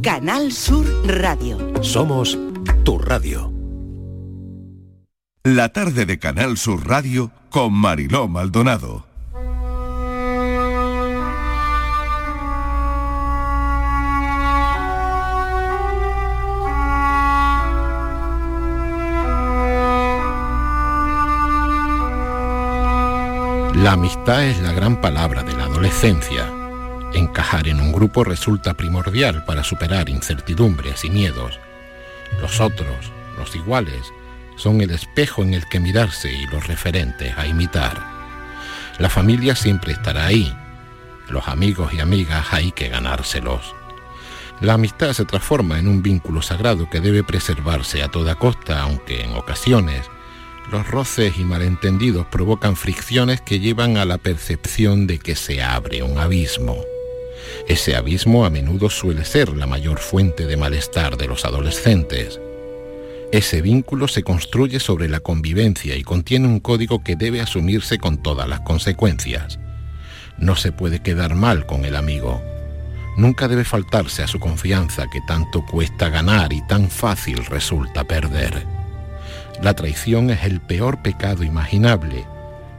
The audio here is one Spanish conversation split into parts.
Canal Sur Radio. Somos tu radio. La tarde de Canal Sur Radio con Mariló Maldonado. La amistad es la gran palabra de la adolescencia. Encajar en un grupo resulta primordial para superar incertidumbres y miedos. Los otros, los iguales, son el espejo en el que mirarse y los referentes a imitar. La familia siempre estará ahí. Los amigos y amigas hay que ganárselos. La amistad se transforma en un vínculo sagrado que debe preservarse a toda costa, aunque en ocasiones los roces y malentendidos provocan fricciones que llevan a la percepción de que se abre un abismo. Ese abismo a menudo suele ser la mayor fuente de malestar de los adolescentes. Ese vínculo se construye sobre la convivencia y contiene un código que debe asumirse con todas las consecuencias. No se puede quedar mal con el amigo. Nunca debe faltarse a su confianza que tanto cuesta ganar y tan fácil resulta perder. La traición es el peor pecado imaginable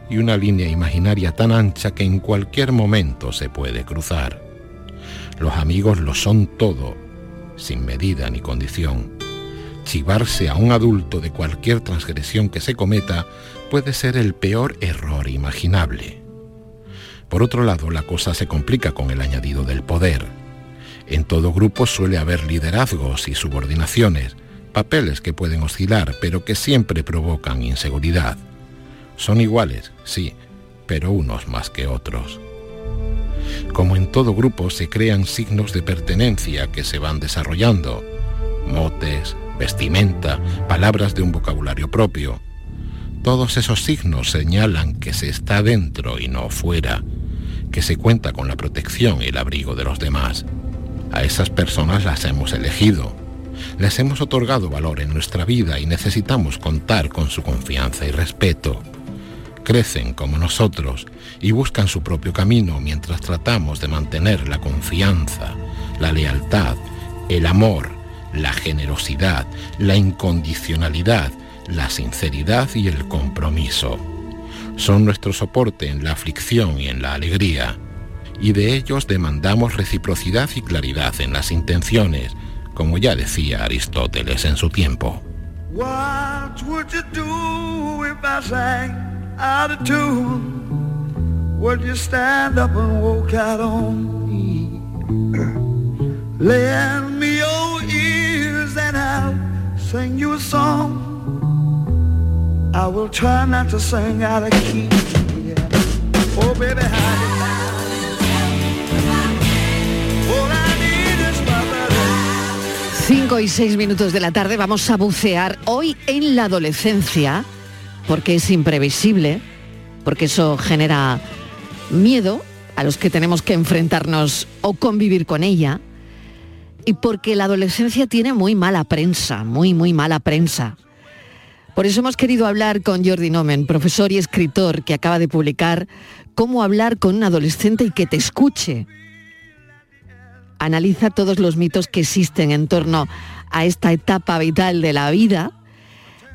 y una línea imaginaria tan ancha que en cualquier momento se puede cruzar. Los amigos lo son todo, sin medida ni condición. Chivarse a un adulto de cualquier transgresión que se cometa puede ser el peor error imaginable. Por otro lado, la cosa se complica con el añadido del poder. En todo grupo suele haber liderazgos y subordinaciones, papeles que pueden oscilar, pero que siempre provocan inseguridad. Son iguales, sí, pero unos más que otros. Como en todo grupo se crean signos de pertenencia que se van desarrollando, motes, vestimenta, palabras de un vocabulario propio. Todos esos signos señalan que se está dentro y no fuera, que se cuenta con la protección y el abrigo de los demás. A esas personas las hemos elegido, les hemos otorgado valor en nuestra vida y necesitamos contar con su confianza y respeto. Crecen como nosotros y buscan su propio camino mientras tratamos de mantener la confianza, la lealtad, el amor, la generosidad, la incondicionalidad, la sinceridad y el compromiso. Son nuestro soporte en la aflicción y en la alegría, y de ellos demandamos reciprocidad y claridad en las intenciones, como ya decía Aristóteles en su tiempo. Out of tune? Would you stand up and walk out on me? Lend me your ears and I'll sing you a song. I will try not to sing out of key. Yeah. Oh, baby, how 5 y 6 minutos de la tarde vamos a bucear hoy en la adolescencia, porque es imprevisible, porque eso genera miedo a los que tenemos que enfrentarnos o convivir con ella, y porque la adolescencia tiene muy mala prensa, muy, muy mala prensa. Por eso hemos querido hablar con Jordi Nomen, profesor y escritor que acaba de publicar Cómo hablar con un adolescente y que te escuche analiza todos los mitos que existen en torno a esta etapa vital de la vida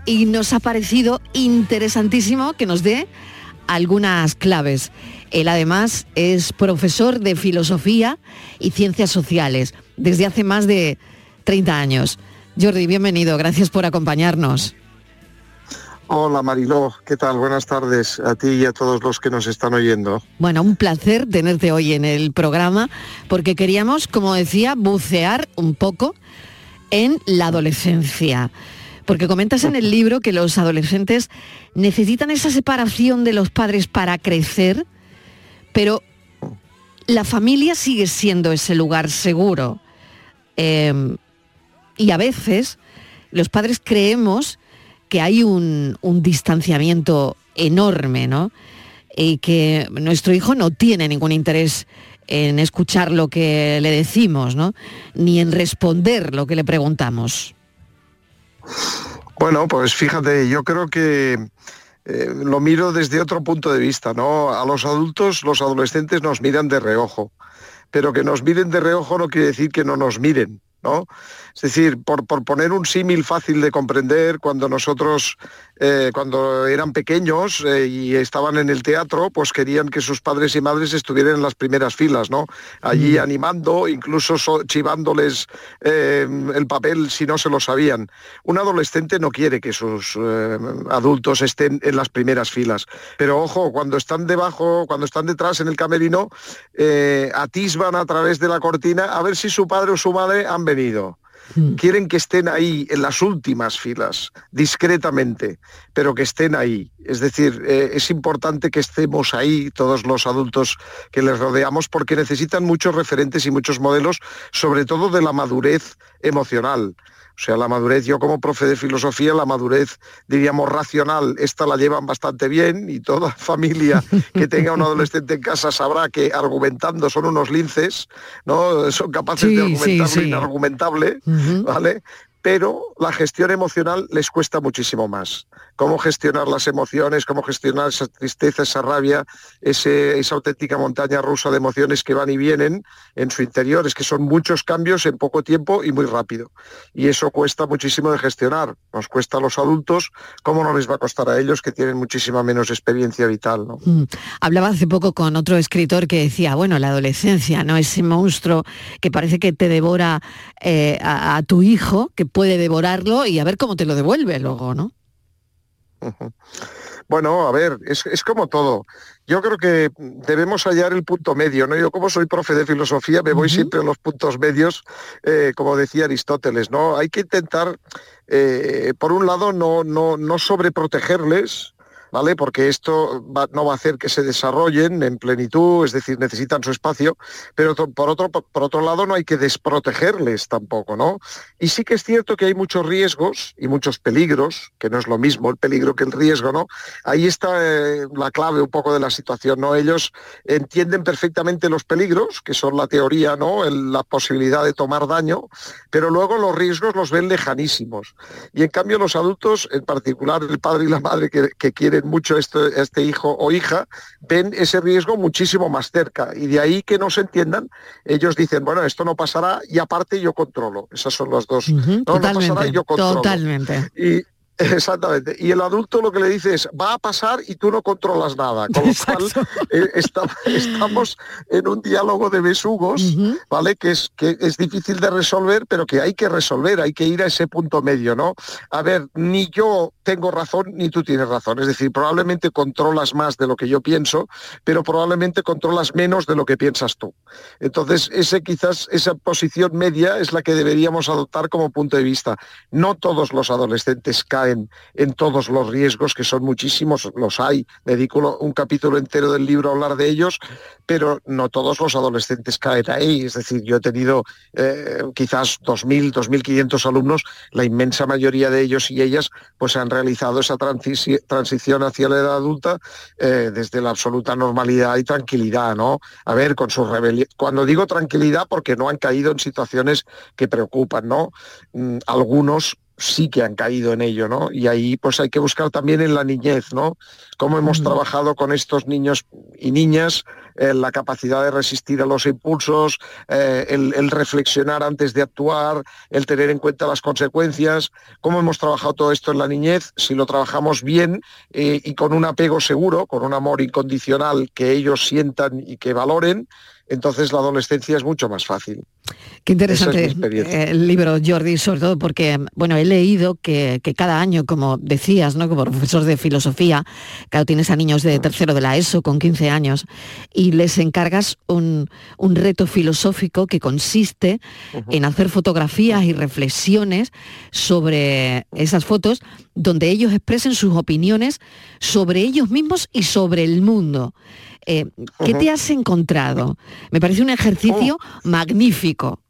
y nos ha parecido interesantísimo que nos dé algunas claves. Él además es profesor de filosofía y ciencias sociales desde hace más de 30 años. Jordi, bienvenido, gracias por acompañarnos. Hola Mariló, ¿qué tal? Buenas tardes a ti y a todos los que nos están oyendo. Bueno, un placer tenerte hoy en el programa porque queríamos, como decía, bucear un poco en la adolescencia. Porque comentas en el libro que los adolescentes necesitan esa separación de los padres para crecer, pero la familia sigue siendo ese lugar seguro. Em, y a veces los padres creemos que hay un, distanciamiento enorme, ¿no? Y que nuestro hijo no tiene ningún interés en escuchar lo que le decimos, ¿no? Ni en responder lo que le preguntamos. Bueno, pues fíjate, yo creo que eh, lo miro desde otro punto de vista, ¿no? A los adultos, los adolescentes nos miran de reojo, pero que nos miren de reojo no quiere decir que no nos miren. ¿no? Es decir, por, por poner un símil fácil de comprender, cuando nosotros, eh, cuando eran pequeños eh, y estaban en el teatro, pues querían que sus padres y madres estuvieran en las primeras filas, ¿no? Allí Mm. animando, incluso so- chivándoles eh, el papel si no se lo sabían. Un adolescente no quiere que sus eh, adultos estén en las primeras filas. Pero ojo, cuando están debajo, cuando están detrás en el camerino, atisban a través de la cortina a ver si su padre o su madre han venido. Quieren que estén ahí en las últimas filas, discretamente, pero que estén ahí. Es decir, eh, es importante que estemos ahí todos los adultos que les rodeamos porque necesitan muchos referentes y muchos modelos, sobre todo de la madurez emocional. O sea, la madurez, yo como profe de filosofía, la madurez, diríamos, racional, esta la llevan bastante bien y toda familia que tenga un adolescente en casa sabrá que argumentando son unos linces, ¿no? Son capaces Sí, de argumentar lo sí. inargumentable. ¿vale? Pero la gestión emocional les cuesta muchísimo más. Cómo gestionar las emociones, cómo gestionar esa tristeza, esa rabia, esa auténtica montaña rusa de emociones que van y vienen en su interior. Es que son muchos cambios en poco tiempo y muy rápido. Y eso cuesta muchísimo de gestionar. Nos cuesta a los adultos, ¿cómo no les va a costar a ellos que tienen muchísima menos experiencia vital? Mm. Hablaba hace poco con otro escritor que decía, bueno, la adolescencia, ¿no? Ese monstruo que parece que te devora eh, a tu hijo, que puede devorarlo y a ver cómo te lo devuelve luego, ¿no? Bueno, a ver, es, es como todo. Yo creo que debemos hallar el punto medio, ¿no? Yo como soy profe de filosofía me voy siempre a los puntos medios, eh, como decía Aristóteles, ¿no? Hay que intentar, eh, por un lado, no, no, no sobreprotegerles, ¿vale? Porque esto no va a hacer que se desarrollen en plenitud, es decir, necesitan su espacio, pero por otro, por otro lado no hay que desprotegerles tampoco, ¿no? Y sí que es cierto que hay muchos riesgos y muchos peligros, que no es lo mismo el peligro que el riesgo, ¿no? Ahí está eh, la clave un poco de la situación, ¿no? Ellos entienden perfectamente los peligros, que son la teoría, ¿no? La posibilidad de tomar daño, pero luego los riesgos los ven lejanísimos. Y en cambio los adultos, en particular el padre y la madre que, que quieren mucho este, este hijo o hija, ven ese riesgo muchísimo más cerca. Y de ahí que no se entiendan, ellos dicen, bueno, esto no pasará y aparte yo controlo. Esas son las dos. No, no pasará, totalmente, yo controlo. totalmente. Y exactamente. Y el adulto lo que le dice es, va a pasar y tú no controlas nada. Con lo cual eh, esta- estamos en un diálogo de besugos. ¿vale? Que es, que es difícil de resolver, pero que hay que resolver, hay que ir a ese punto medio, ¿no? A ver, ni yo tengo razón ni tú tienes razón. Es decir, probablemente controlas más de lo que yo pienso, pero probablemente controlas menos de lo que piensas tú. Entonces, ese quizás esa posición media es la que deberíamos adoptar como punto de vista. No todos los adolescentes caen en todos los riesgos, que son muchísimos, los hay. Dedico un capítulo entero del libro a hablar de ellos, pero no todos los adolescentes caen ahí. Es decir, yo he tenido eh, quizás 2.000, 2.500 alumnos, la inmensa mayoría de ellos y ellas pues han realizado esa transisi- transición hacia la edad adulta eh, desde la absoluta normalidad y tranquilidad, ¿no? A ver, con su rebelión. Cuando digo tranquilidad, porque no han caído en situaciones que preocupan, ¿no? Mm, algunos sí que han caído en ello, ¿no? Y ahí pues hay que buscar también en la niñez, ¿no? Cómo hemos Mm. trabajado con estos niños y niñas eh, la capacidad de resistir a los impulsos, eh, el, el reflexionar antes de actuar, el tener en cuenta las consecuencias, cómo hemos trabajado todo esto en la niñez, si lo trabajamos bien eh, y con un apego seguro, con un amor incondicional que ellos sientan y que valoren, entonces la adolescencia es mucho más fácil. Qué Esa interesante es el libro, Jordi, sobre todo porque, bueno, he leído que, que cada año, como decías, ¿no? Como profesor de filosofía, claro, tienes a niños de tercero de la ESO con 15 años y les encargas un, un reto filosófico que consiste en hacer fotografías y reflexiones sobre esas fotos donde ellos expresen sus opiniones sobre ellos mismos y sobre el mundo. Eh, ¿Qué te has encontrado? Me parece un ejercicio magnífico.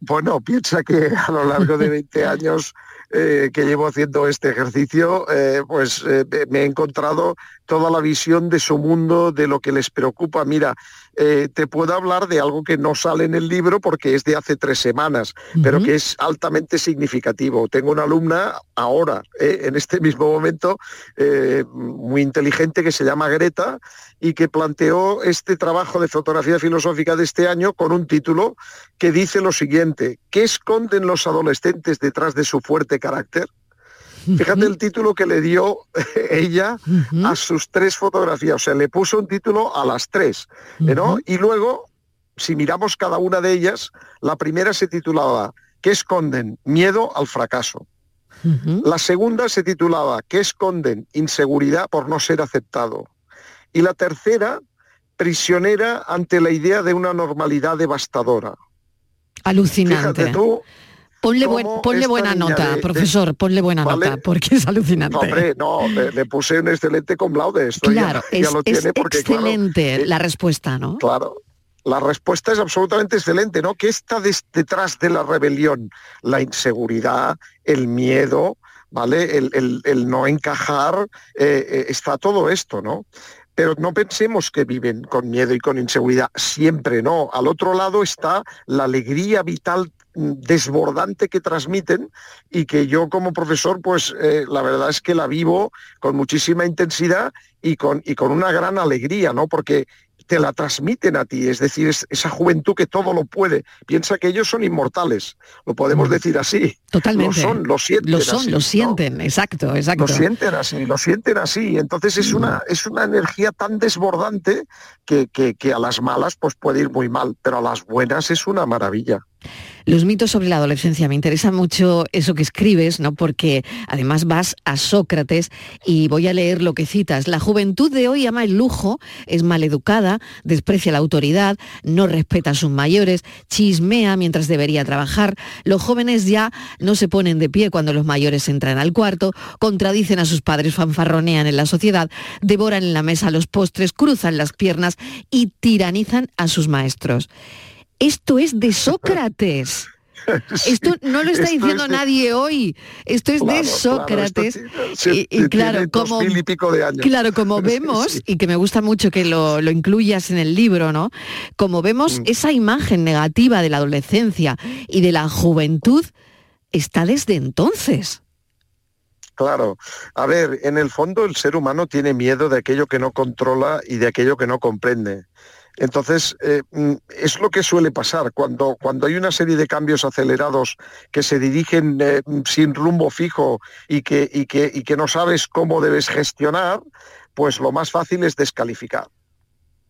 Bueno, piensa que a lo largo de 20 años eh, que llevo haciendo este ejercicio, eh, pues eh, me he encontrado toda la visión de su mundo, de lo que les preocupa. Mira, eh, te puedo hablar de algo que no sale en el libro porque es de hace tres semanas, pero que es altamente significativo. Tengo una alumna ahora, eh, en este mismo momento, eh, muy inteligente que se llama Greta y que planteó este trabajo de fotografía filosófica de este año con un título que dice lo siguiente, ¿qué esconden los adolescentes detrás de su fuerte carácter? Fíjate el título que le dio ella a sus tres fotografías, o sea, le puso un título a las tres, ¿no? Y luego, si miramos cada una de ellas, la primera se titulaba ¿Qué esconden? Miedo al fracaso. La segunda se titulaba ¿Qué esconden? Inseguridad por no ser aceptado. Y la tercera, prisionera ante la idea de una normalidad devastadora. Alucinante. Fíjate tú, Ponle, buena nota, profesor, ponle buena nota, porque es alucinante. No, hombre, no, le, puse un excelente con laude. Esto claro, es, excelente la respuesta, ¿no? Claro, la respuesta es absolutamente excelente, ¿no? ¿Qué está detrás de la rebelión? La inseguridad, el miedo, ¿vale? El, no encajar, eh, eh, está todo esto, ¿no? Pero no pensemos que viven con miedo y con inseguridad, siempre no. Al otro lado está la alegría vital desbordante que transmiten y que yo como profesor, pues eh, la verdad es que la vivo con muchísima intensidad y con, y con una gran alegría, ¿no? Porque te la transmiten a ti, es decir, esa juventud que todo lo puede. Piensa que ellos son inmortales, lo podemos mm. decir así. Totalmente. Lo son, lo sienten. Lo son, lo sienten, exacto, exacto. Lo sienten así, lo sienten así. Entonces es una, es una energía tan desbordante que, que, que a las malas pues puede ir muy mal, pero a las buenas es una maravilla. Los mitos sobre la adolescencia, me interesa mucho eso que escribes, ¿no? Porque además vas a Sócrates y voy a leer lo que citas. La juventud de hoy ama el lujo, es maleducada, desprecia la autoridad, no respeta a sus mayores, chismea mientras debería trabajar. Los jóvenes ya no se ponen de pie cuando los mayores entran al cuarto, contradicen a sus padres, fanfarronean en la sociedad, devoran en la mesa los postres, cruzan las piernas y tiranizan a sus maestros. Esto es de Sócrates. Esto no lo está diciendo nadie hoy. Esto es de Sócrates. y, claro, como, claro, como vemos, y que me gusta mucho que lo, incluyas en el libro, ¿no? Como vemos, mm. esa imagen negativa de la adolescencia y de la juventud está desde entonces. Claro. A ver, en el fondo el ser humano tiene miedo de aquello que no controla y de aquello que no comprende. Entonces, eh, mm, es lo que suele pasar cuando, cuando hay una serie de cambios acelerados que se dirigen eh, sin rumbo fijo y que, y, que, y que no sabes cómo debes gestionar, pues lo más fácil es descalificar.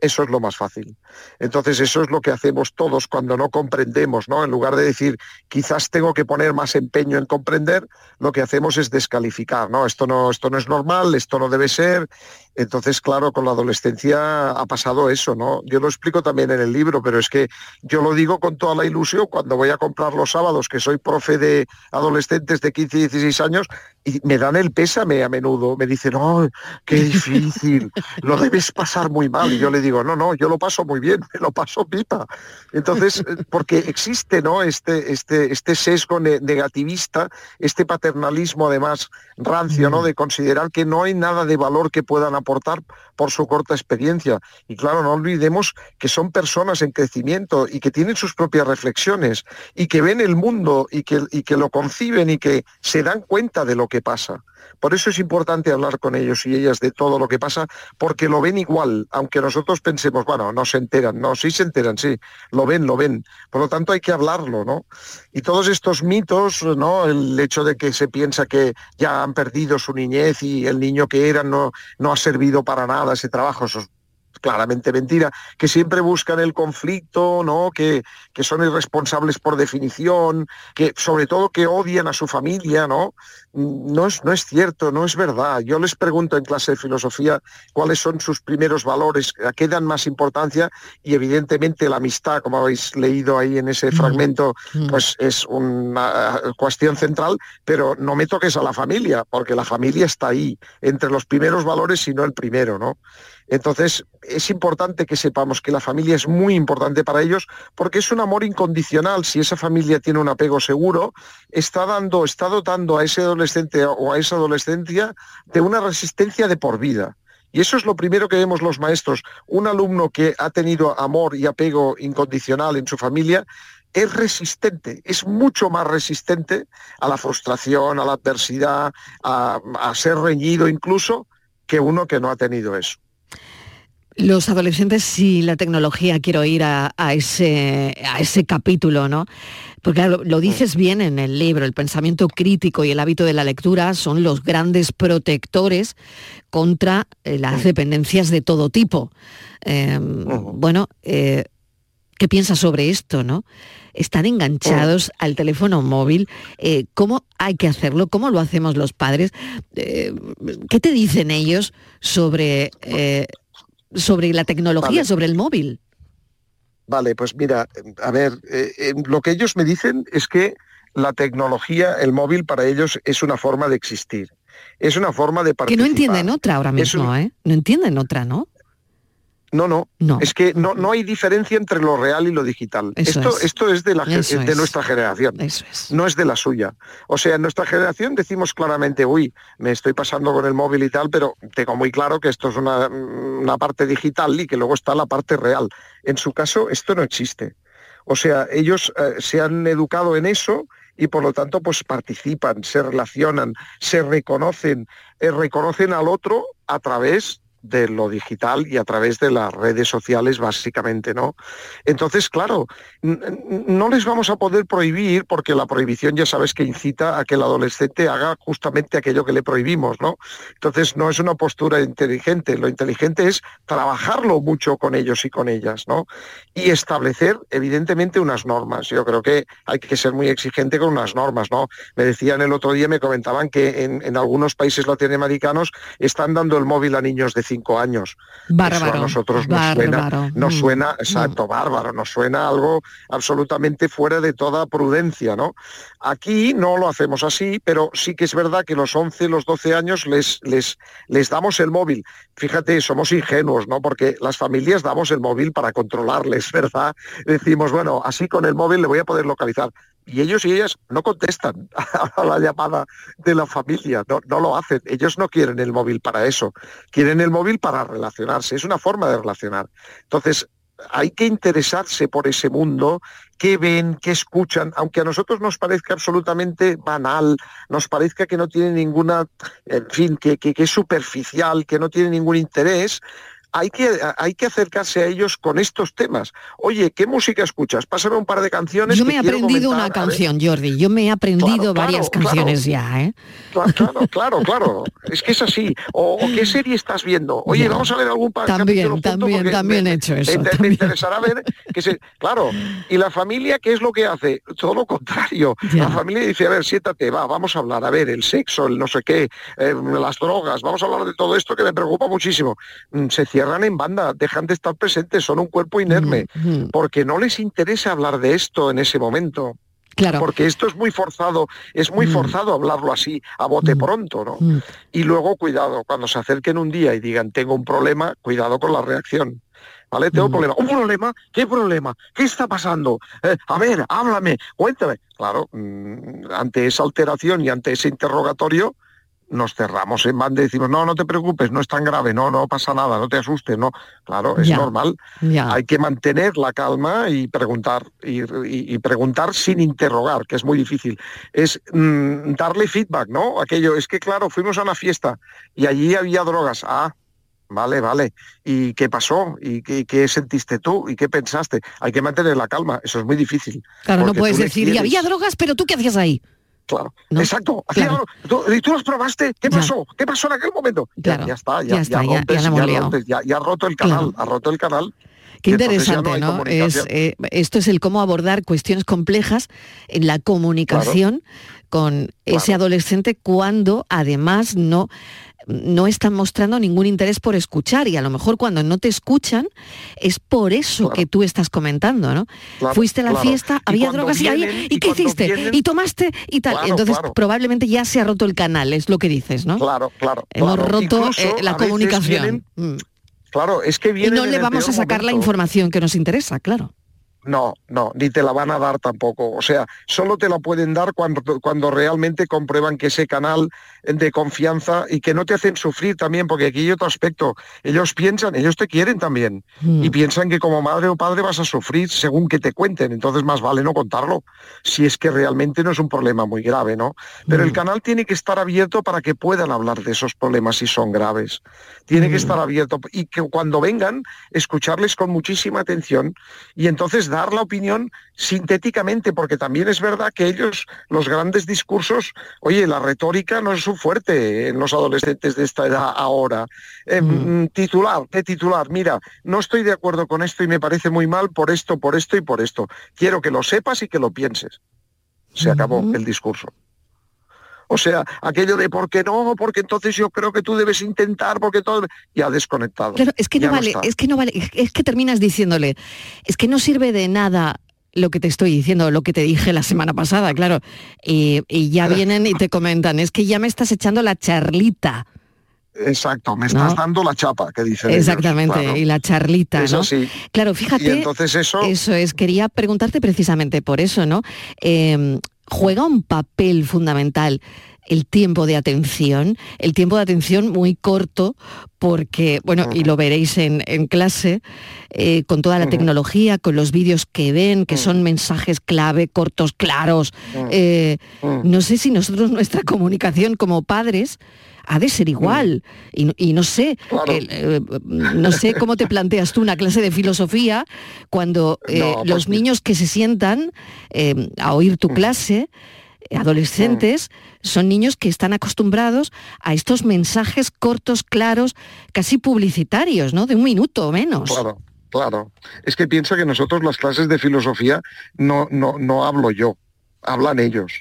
Eso es lo más fácil. Entonces, eso es lo que hacemos todos cuando no comprendemos, ¿no? En lugar de decir, quizás tengo que poner más empeño en comprender, lo que hacemos es descalificar, ¿no? Esto no, esto no es normal, esto no debe ser. Entonces, claro, con la adolescencia ha pasado eso, ¿no? Yo lo explico también en el libro, pero es que yo lo digo con toda la ilusión cuando voy a comprar los sábados, que soy profe de adolescentes de 15 y 16 años, y me dan el pésame a menudo. Me dicen, oh, qué difícil, lo debes pasar muy mal. Y yo le digo, digo, no, no, yo lo paso muy bien, me lo paso pipa. Entonces, eh, porque existe ¿no? este, este, este sesgo negativista, este paternalismo además rancio, ¿no? Mm. De considerar que no hay nada de valor que puedan aportar por su corta experiencia. Y claro, no olvidemos que son personas en crecimiento y que tienen sus propias reflexiones y que ven el mundo y que, y que lo conciben y que se dan cuenta de lo que pasa. Por eso es importante hablar con ellos y ellas de todo lo que pasa, porque lo ven igual, aunque nosotros pensemos, bueno, no se enteran, no, sí se enteran, sí, lo ven, lo ven. Por lo tanto hay que hablarlo, ¿no? Y todos estos mitos, ¿no? El hecho de que se piensa que ya han perdido su niñez y el niño que eran no, no ha servido para nada ese trabajo, eso claramente mentira, que siempre buscan el conflicto, ¿no? Que, que, son irresponsables por definición, que sobre todo que odian a su familia, ¿no? No es, no es cierto, no es verdad. Yo les pregunto en clase de filosofía cuáles son sus primeros valores, a qué dan más importancia y evidentemente la amistad, como habéis leído ahí en ese fragmento, pues es una cuestión central, pero no me toques a la familia, porque la familia está ahí, entre los primeros valores y no el primero, ¿no? Entonces, es importante que sepamos que la familia es muy importante para ellos porque es un amor incondicional. Si esa familia tiene un apego seguro, está dando, está dotando a ese adolescente o a esa adolescencia de una resistencia de por vida. Y eso es lo primero que vemos los maestros. Un alumno que ha tenido amor y apego incondicional en su familia es resistente, es mucho más resistente a la frustración, a la adversidad, a, ser reñido incluso, que uno que no ha tenido eso. Los adolescentes y la tecnología, quiero ir a, ese, a ese capítulo, ¿no? Porque lo, lo, dices bien en el libro, el pensamiento crítico y el hábito de la lectura son los grandes protectores contra eh, las dependencias de todo tipo. Eh, bueno, eh, ¿qué piensas sobre esto, no? Están enganchados al teléfono móvil. Eh, ¿Cómo hay que hacerlo? ¿Cómo lo hacemos los padres? ¿Qué te dicen ellos sobre, sobre la tecnología, sobre el móvil? Vale, pues mira, a ver, eh, eh, lo que ellos me dicen es que la tecnología, el móvil para ellos es una forma de existir, es una forma de Que participar. no entienden otra ahora mismo, un- ¿eh? No entienden otra, ¿no? No, no, No. es que no, no hay diferencia entre lo real y lo digital. Eso esto, es. esto es de, la, de es. nuestra generación. Eso es. no es de la suya. O sea, en nuestra generación decimos claramente, uy, me estoy pasando con el móvil y tal, pero tengo muy claro que esto es una, una parte digital y que luego está la parte real. En su caso, esto no existe. O sea, ellos eh, se han educado en eso y por lo tanto pues participan, se relacionan, se reconocen, eh, reconocen al otro a través de lo digital y a través de las redes sociales básicamente, ¿no? Entonces, claro, no les vamos a poder prohibir porque la prohibición ya sabes que incita a que el adolescente haga justamente aquello que le prohibimos, ¿no? Entonces no es una postura inteligente, lo inteligente es trabajarlo mucho con ellos y con ellas, ¿no? Y establecer evidentemente unas normas. Yo creo que hay que ser muy exigente con unas normas, ¿no? Me decían el otro día, me comentaban que en, en algunos países latinoamericanos están dando el móvil a niños de cinco años. Eso Bárbaro. a nosotros nos bárbaro. suena, nos Mm. suena, exacto, bárbaro, nos suena algo absolutamente fuera de toda prudencia, ¿no? Aquí no lo hacemos así, pero sí que es verdad que los 11, los 12 años les, les, les damos el móvil. Fíjate, somos ingenuos, ¿no? Porque las familias damos el móvil para controlarles, ¿verdad? Decimos, bueno, así con el móvil le voy a poder localizar. Y ellos y ellas no contestan a la llamada de la familia, no, lo hacen. Ellos no quieren el móvil para eso, quieren el móvil para relacionarse, es una forma de relacionar. Entonces, hay que interesarse por ese mundo, qué ven, qué escuchan, aunque a nosotros nos parezca absolutamente banal, nos parezca que no tiene ninguna, en fin, que- que es superficial, que no tiene ningún interés. Hay que, hay que acercarse a ellos con estos temas. Oye, ¿qué música escuchas? Pásame un par de canciones. Yo me he aprendido comentar". una canción, Jordi. Yo me he aprendido Claro, varias claro. canciones ya, ¿eh? Cla- Claro, claro, claro. Es que es así. O, o qué serie estás viendo. Oye, Ya. vamos a ver algún pa- También, también, también me- he hecho eso, Me, me también. interesará ver que se. Claro. Y la familia, ¿qué es lo que hace? Todo lo contrario. Ya. La familia dice, a ver, siéntate, va, vamos a hablar. A ver, el sexo, el no sé qué, eh, las drogas, vamos a hablar de todo esto que me preocupa muchísimo. Mm, Se cierran en banda, dejan de estar presentes, son un cuerpo inerme, Ujú. porque no les interesa hablar de esto en ese momento. Claro. Porque esto es muy forzado, es muy Mm. forzado hablarlo así, a bote Mm. pronto, ¿no? Mm. Y luego, cuidado, cuando se acerquen un día y digan, tengo un problema, cuidado con la reacción. ¿Vale? Tengo un Mm. problema. ¿Un problema? ¿Qué problema? ¿Qué está pasando? Eh, a ver, háblame, cuéntame. Claro, mm, ante esa alteración y ante ese interrogatorio, nos cerramos en banda y decimos, no, no te preocupes, no es tan grave, no, no pasa nada, no te asustes, no. Claro, es Ya. normal. Ya. Hay que mantener la calma y preguntar, y, y- y preguntar sin interrogar, que es muy difícil. Es mm, darle feedback, ¿no? Aquello, es que claro, fuimos a una fiesta y allí había drogas. Ah, vale, vale. ¿Y qué pasó? ¿Y qué, qué sentiste tú? ¿Y qué pensaste? Hay que mantener la calma, eso es muy difícil. Claro, no puedes decir, y había drogas, pero tú qué hacías ahí. Claro, ¿No? exacto. Claro. ¿Tú- ¿Y tú los probaste? ¿Qué Ya. pasó? ¿Qué pasó en aquel momento? Ya- Claro, Ya, está, ya ya, está, ya- ya rompes, ya- ha roto el canal, ha roto el canal. Qué interesante, no eh, esto es el cómo abordar cuestiones complejas en la comunicación con ese adolescente cuando además no no están mostrando ningún interés por escuchar y a lo mejor cuando no te escuchan es por eso Claro. que tú estás comentando, ¿no? Claro, Fuiste a la claro. fiesta, Y había drogas y, ahí- ¿y y qué hiciste? vienen- Y tomaste y tal. Entonces probablemente ya se ha roto el canal, es lo que dices, ¿no? Claro, claro. Hemos roto Incluso, eh, la comunicación. vienen- Mm. claro, es que Y vienen no le vamos a sacar la información que nos interesa, claro. No, no, ni te la van a dar tampoco. O sea, solo te la pueden dar cuando, cuando realmente comprueban que ese canal de confianza y que no te hacen sufrir también, porque aquí hay otro aspecto. Ellos piensan, ellos te quieren también. Mm. Y piensan que como madre o padre vas a sufrir según que te cuenten. Entonces más vale no contarlo, si es que realmente no es un problema muy grave, ¿no? Pero el Mm. canal tiene que estar abierto para que puedan hablar de esos problemas si son graves. Tiene que Mm. estar abierto y que cuando vengan, escucharles con muchísima atención y entonces dar la opinión sintéticamente, porque también es verdad que ellos, los grandes discursos, oye, la retórica no es su fuerte en los adolescentes de esta edad ahora. Eh, Mm. mm, Titular, de titular, mira, no estoy de acuerdo con esto y me parece muy mal por esto, por esto y por esto. Quiero que lo sepas y que lo pienses. Se acabó el discurso. O sea, aquello de por qué no, porque entonces yo creo que tú debes intentar, porque todo ya desconectado. Claro, es que no vale, es que no vale, es que terminas diciéndole, es que no sirve de nada lo que te estoy diciendo, lo que te dije la semana pasada, claro. Y, y ya vienen y te comentan, es que ya me estás echando la charlita. Exacto, me estás ¿No? dando la chapa que dicen ellos, Exactamente, claro. y la charlita, Eso ¿no? sí. Claro, fíjate. Y entonces eso, Eso es, quería preguntarte precisamente por eso, ¿no? Eh, juega un papel fundamental el tiempo de atención, el tiempo de atención muy corto, porque, bueno, y lo veréis en, en clase, eh, con toda la tecnología, con los vídeos que ven, que son mensajes clave, cortos, claros. Mm. eh, Mm. no sé si nosotros nuestra comunicación como padres ha de ser igual. Y, no- y no sé, Claro. eh, no sé cómo te planteas tú una clase de filosofía cuando eh, No, pues los niños que se sientan eh, a oír tu clase, eh, adolescentes, son niños que están acostumbrados a estos mensajes cortos, claros, casi publicitarios, ¿no? De un minuto o menos. claro, claro. Es que piensa que nosotros las clases de filosofía no, no, no hablo yo, hablan ellos.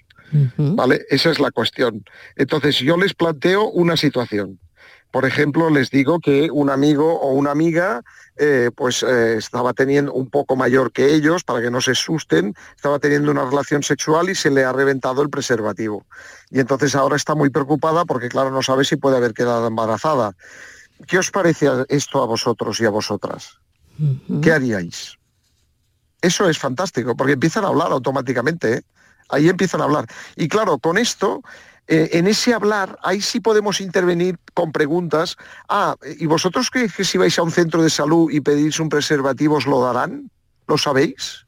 ¿Vale? Esa es la cuestión. Entonces, yo les planteo una situación. Por ejemplo, les digo que un amigo o una amiga eh, pues eh, estaba teniendo un poco mayor que ellos, para que no se asusten, estaba teniendo una relación sexual y se le ha reventado el preservativo. Y entonces ahora está muy preocupada porque, claro, no sabe si puede haber quedado embarazada. ¿Qué os parece esto a vosotros y a vosotras? ¿Qué haríais? Eso es fantástico, porque empiezan a hablar automáticamente, ¿eh? Ahí empiezan a hablar. Y claro, con esto, eh, en ese hablar, ahí sí podemos intervenir con preguntas. Ah, ¿y vosotros creéis que si vais a un centro de salud y pedís un preservativo os lo darán? ¿Lo sabéis?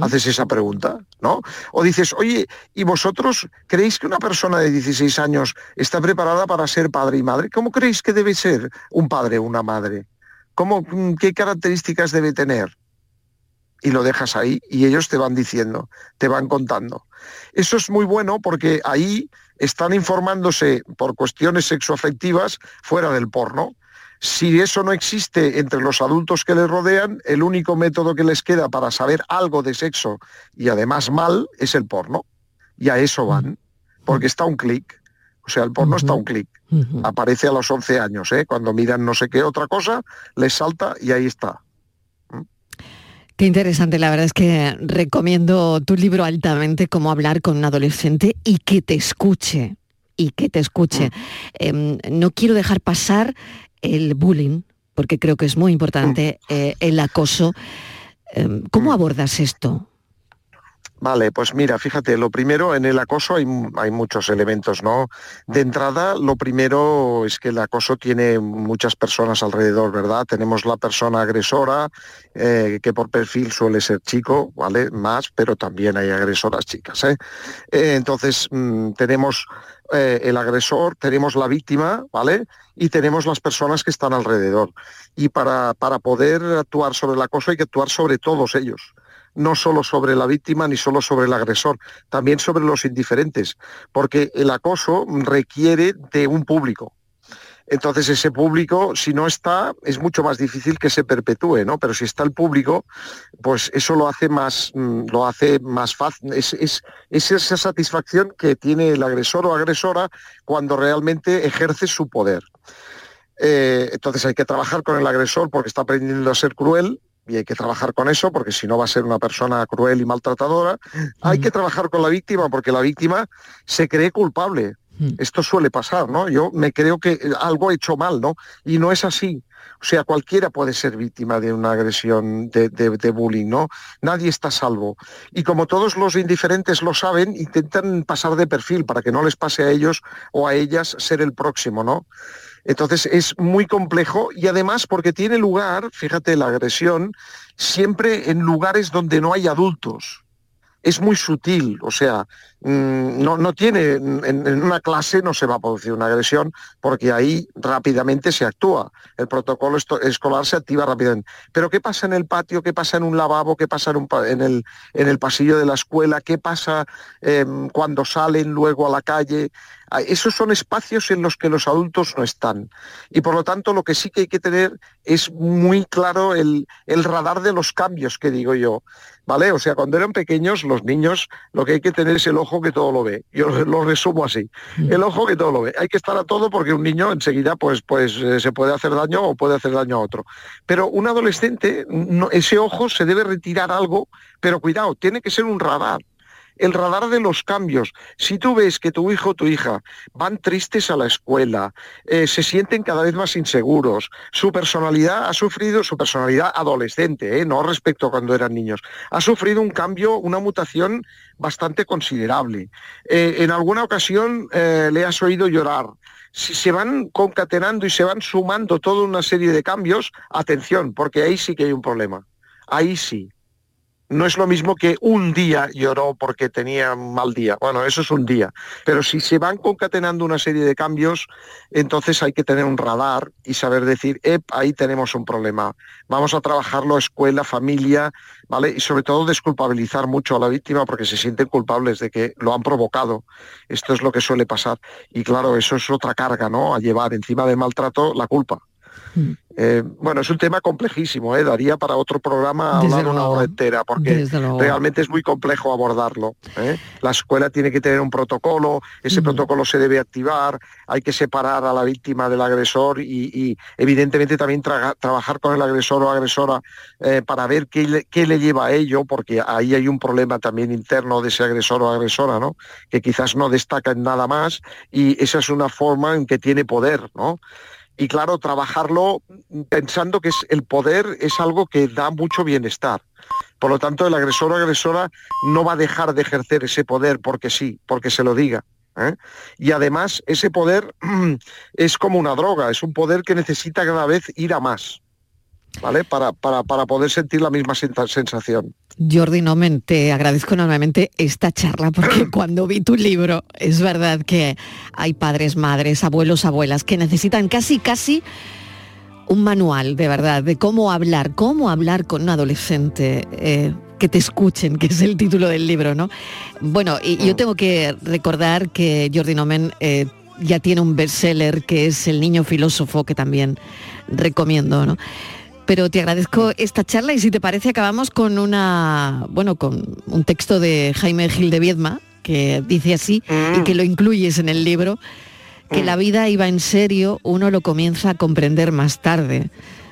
Haces esa pregunta, ¿no? O dices, oye, ¿y vosotros creéis que una persona de 16 años está preparada para ser padre y madre? ¿Cómo creéis que debe ser un padre o una madre? ¿Cómo, mm, ¿Qué características debe tener? Y lo dejas ahí y ellos te van diciendo, te van contando. Eso es muy bueno porque ahí están informándose por cuestiones sexoafectivas fuera del porno. Si eso no existe entre los adultos que les rodean, el único método que les queda para saber algo de sexo y además mal es el porno. Y a eso van, porque está un clic. O sea, el porno está un clic. Aparece a los 11 años, ¿eh? cuando miran no sé qué otra cosa, les salta y ahí está. Qué interesante, la verdad es que recomiendo tu libro altamente, cómo hablar con un adolescente y que te escuche, y que te escuche. Em, no quiero dejar pasar el bullying, porque creo que es muy importante, eh, el acoso. Em, ¿Cómo abordas esto? Vale, pues mira, fíjate, lo primero, en el acoso hay, hay muchos elementos, ¿no? De entrada, lo primero es que el acoso tiene muchas personas alrededor, ¿verdad? Tenemos la persona agresora, eh, que por perfil suele ser chico, ¿vale? Más, pero también hay agresoras chicas, ¿eh? Eh, entonces, mm, tenemos eh, el agresor, tenemos la víctima, ¿vale? Y tenemos las personas que están alrededor. Y para, para poder actuar sobre el acoso hay que actuar sobre todos ellos no solo sobre la víctima ni solo sobre el agresor, también sobre los indiferentes, porque el acoso requiere de un público. Entonces ese público, si no está, es mucho más difícil que se perpetúe, ¿no? Pero si está el público, pues eso lo hace más, mm, lo hace más fácil. Es, es- es esa satisfacción que tiene el agresor o agresora cuando realmente ejerce su poder. Eh, entonces hay que trabajar con el agresor porque está aprendiendo a ser cruel y hay que trabajar con eso porque si no va a ser una persona cruel y maltratadora. Hay que trabajar con la víctima porque la víctima se cree culpable Mm. Esto suele pasar, ¿no? Yo me creo que algo he hecho mal, ¿no? Y no es así. O sea, cualquiera puede ser víctima de una agresión de, de, bullying, ¿no? Nadie está salvo. Y como todos los indiferentes lo saben, intentan pasar de perfil para que no les pase a ellos o a ellas ser el próximo, ¿no? Entonces es muy complejo y además porque tiene lugar, fíjate, la agresión, siempre en lugares donde no hay adultos. Es muy sutil, o sea, no, no tiene, en, una clase no se va a producir una agresión porque ahí rápidamente se actúa, el protocolo escolar se activa rápidamente. Pero ¿qué pasa en el patio? ¿Qué pasa en un lavabo? ¿Qué pasa en, el, en el, pasillo de la escuela? ¿Qué pasa em, cuando salen luego a la calle? Ah, esos son espacios en los que los adultos no están. Y por lo tanto lo que sí que hay que tener es muy claro el, el radar de los cambios que digo yo. ¿Vale? O sea, cuando eran pequeños, los niños, lo que hay que tener es el ojo que todo lo ve. Yo lo resumo así. Mm. El ojo que todo lo ve. Hay que estar a todo porque un niño enseguida pues, pues eh, se puede hacer daño o puede hacer daño a otro. Pero un adolescente, ese ojo se debe retirar algo, pero cuidado, tiene que ser un radar el radar de los cambios. Si tú ves que tu hijo o tu hija van tristes a la escuela, eh, se sienten cada vez más inseguros, su personalidad ha sufrido, su personalidad adolescente, eh, no respecto a cuando eran niños, ha sufrido un cambio, una mutación bastante considerable. Eh, en alguna ocasión le has oído llorar si se van concatenando y se van sumando toda una serie de cambios, atención, porque ahí sí que hay un problema. Ahí sí no es lo mismo que un día lloró porque tenía un mal día. Bueno, eso es un día. Pero si se van concatenando una serie de cambios, entonces hay que tener un radar y saber decir, ahí tenemos un problema. Vamos a trabajarlo escuela, familia, ¿vale? Y sobre todo desculpabilizar mucho a la víctima porque se sienten culpables de que lo han provocado. Esto es lo que suele pasar. Y claro, eso es otra carga, ¿no? A llevar encima de maltrato la culpa. Mm. Eh, bueno, es un tema complejísimo, ¿eh? daría para otro programa hablar una hora entera, porque realmente es muy complejo abordarlo. ¿eh? La escuela tiene que tener un protocolo, ese mm. protocolo se debe activar, hay que separar a la víctima del agresor y, evidentemente también trabajar con el agresor o agresora para ver qué le, qué le, lleva a ello, porque ahí hay un problema también interno de ese agresor o agresora, ¿no? que quizás no destaca en nada más y esa es una forma en que tiene poder. ¿no? Y claro, trabajarlo pensando que es, el poder es algo que da mucho bienestar. Por lo tanto, el agresor o agresora no va a dejar de ejercer ese poder porque sí, porque se lo diga. ¿eh? Y además, ese poder es como una droga, es un poder que necesita cada vez ir a más. ¿Vale? Para, para, para poder sentir la misma sensación. Jordi Nomen, te agradezco enormemente esta charla porque cuando vi tu libro es verdad que hay padres, madres, abuelos, abuelas que necesitan casi, casi un manual de verdad de cómo hablar, cómo hablar con un adolescente. Eh, que te escuchen, que es el título del libro, ¿no? Bueno, y yo mm. tengo que recordar que Jordi Nomen eh, ya tiene un bestseller que es El niño filósofo, que también recomiendo, ¿no? Pero te agradezco esta charla y si te parece acabamos con una, bueno, con un texto de Jaime Gil de Viedma que dice así y que lo incluyes en el libro, que la vida iba en serio, uno lo comienza a comprender más tarde.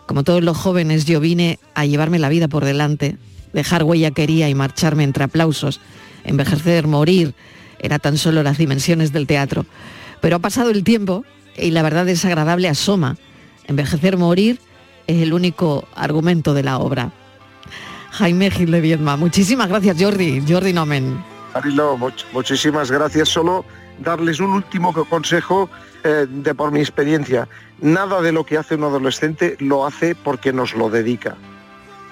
Como todos los jóvenes, yo vine a llevarme la vida por delante, dejar huella quería y marcharme entre aplausos, envejecer, morir, era tan solo las dimensiones del teatro. Pero ha pasado el tiempo y la verdad desagradable asoma. Envejecer, morir es el único argumento de la obra. Jaime Gil de Viedma, muchísimas gracias Jordi, Jordi Nomen. Marilo, muchísimas gracias. Solo darles un último consejo eh, de por mi experiencia. Nada de lo que hace un adolescente lo hace porque nos lo dedica.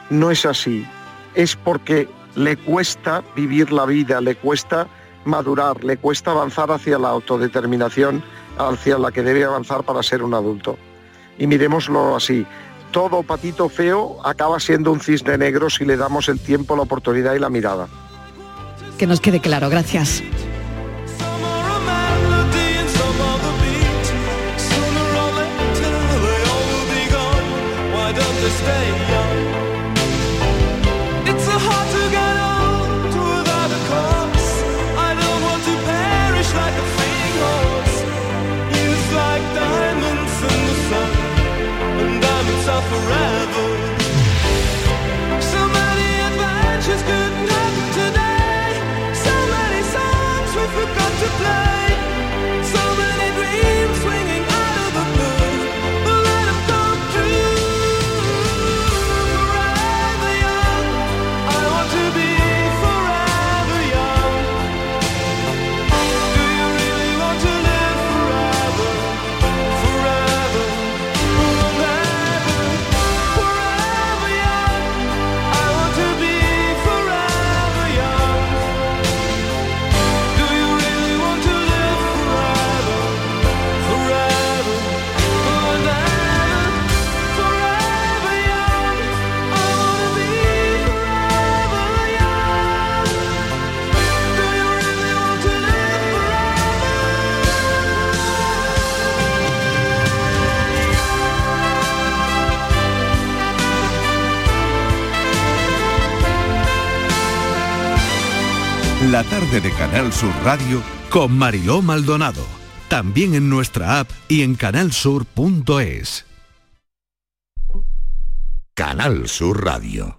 No es así. Es porque le cuesta vivir la vida, le cuesta madurar, le cuesta avanzar hacia la autodeterminación, hacia la que debe avanzar para ser un adulto. Y miremoslo así todo patito feo acaba siendo un cisne negro si le damos el tiempo, la oportunidad y la mirada. Que nos quede claro, gracias. La tarde de Canal Sur Radio con Mariló Maldonado. También en nuestra app y en canalsur.es. Canal Sur Radio.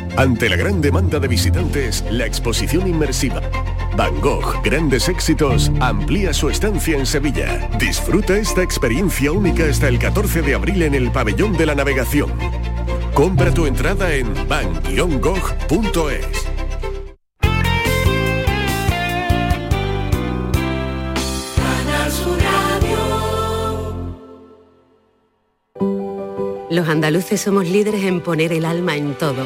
Ante la gran demanda de visitantes, la exposición inmersiva Van Gogh Grandes Éxitos amplía su estancia en Sevilla. Disfruta esta experiencia única hasta el 14 de abril en el Pabellón de la Navegación. Compra tu entrada en van-gogh.es. Los andaluces somos líderes en poner el alma en todo,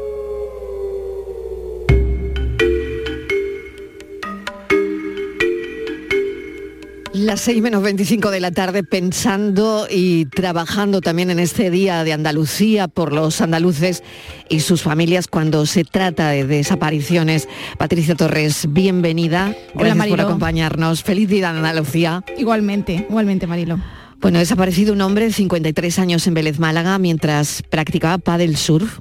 Las 6 menos 25 de la tarde pensando y trabajando también en este día de Andalucía por los andaluces y sus familias cuando se trata de desapariciones. Patricia Torres, bienvenida. Gracias Marilo. por acompañarnos. Feliz día de Andalucía. Igualmente, igualmente Marilo. Bueno, desaparecido un hombre de 53 años en Vélez, Málaga, mientras practicaba paddle surf.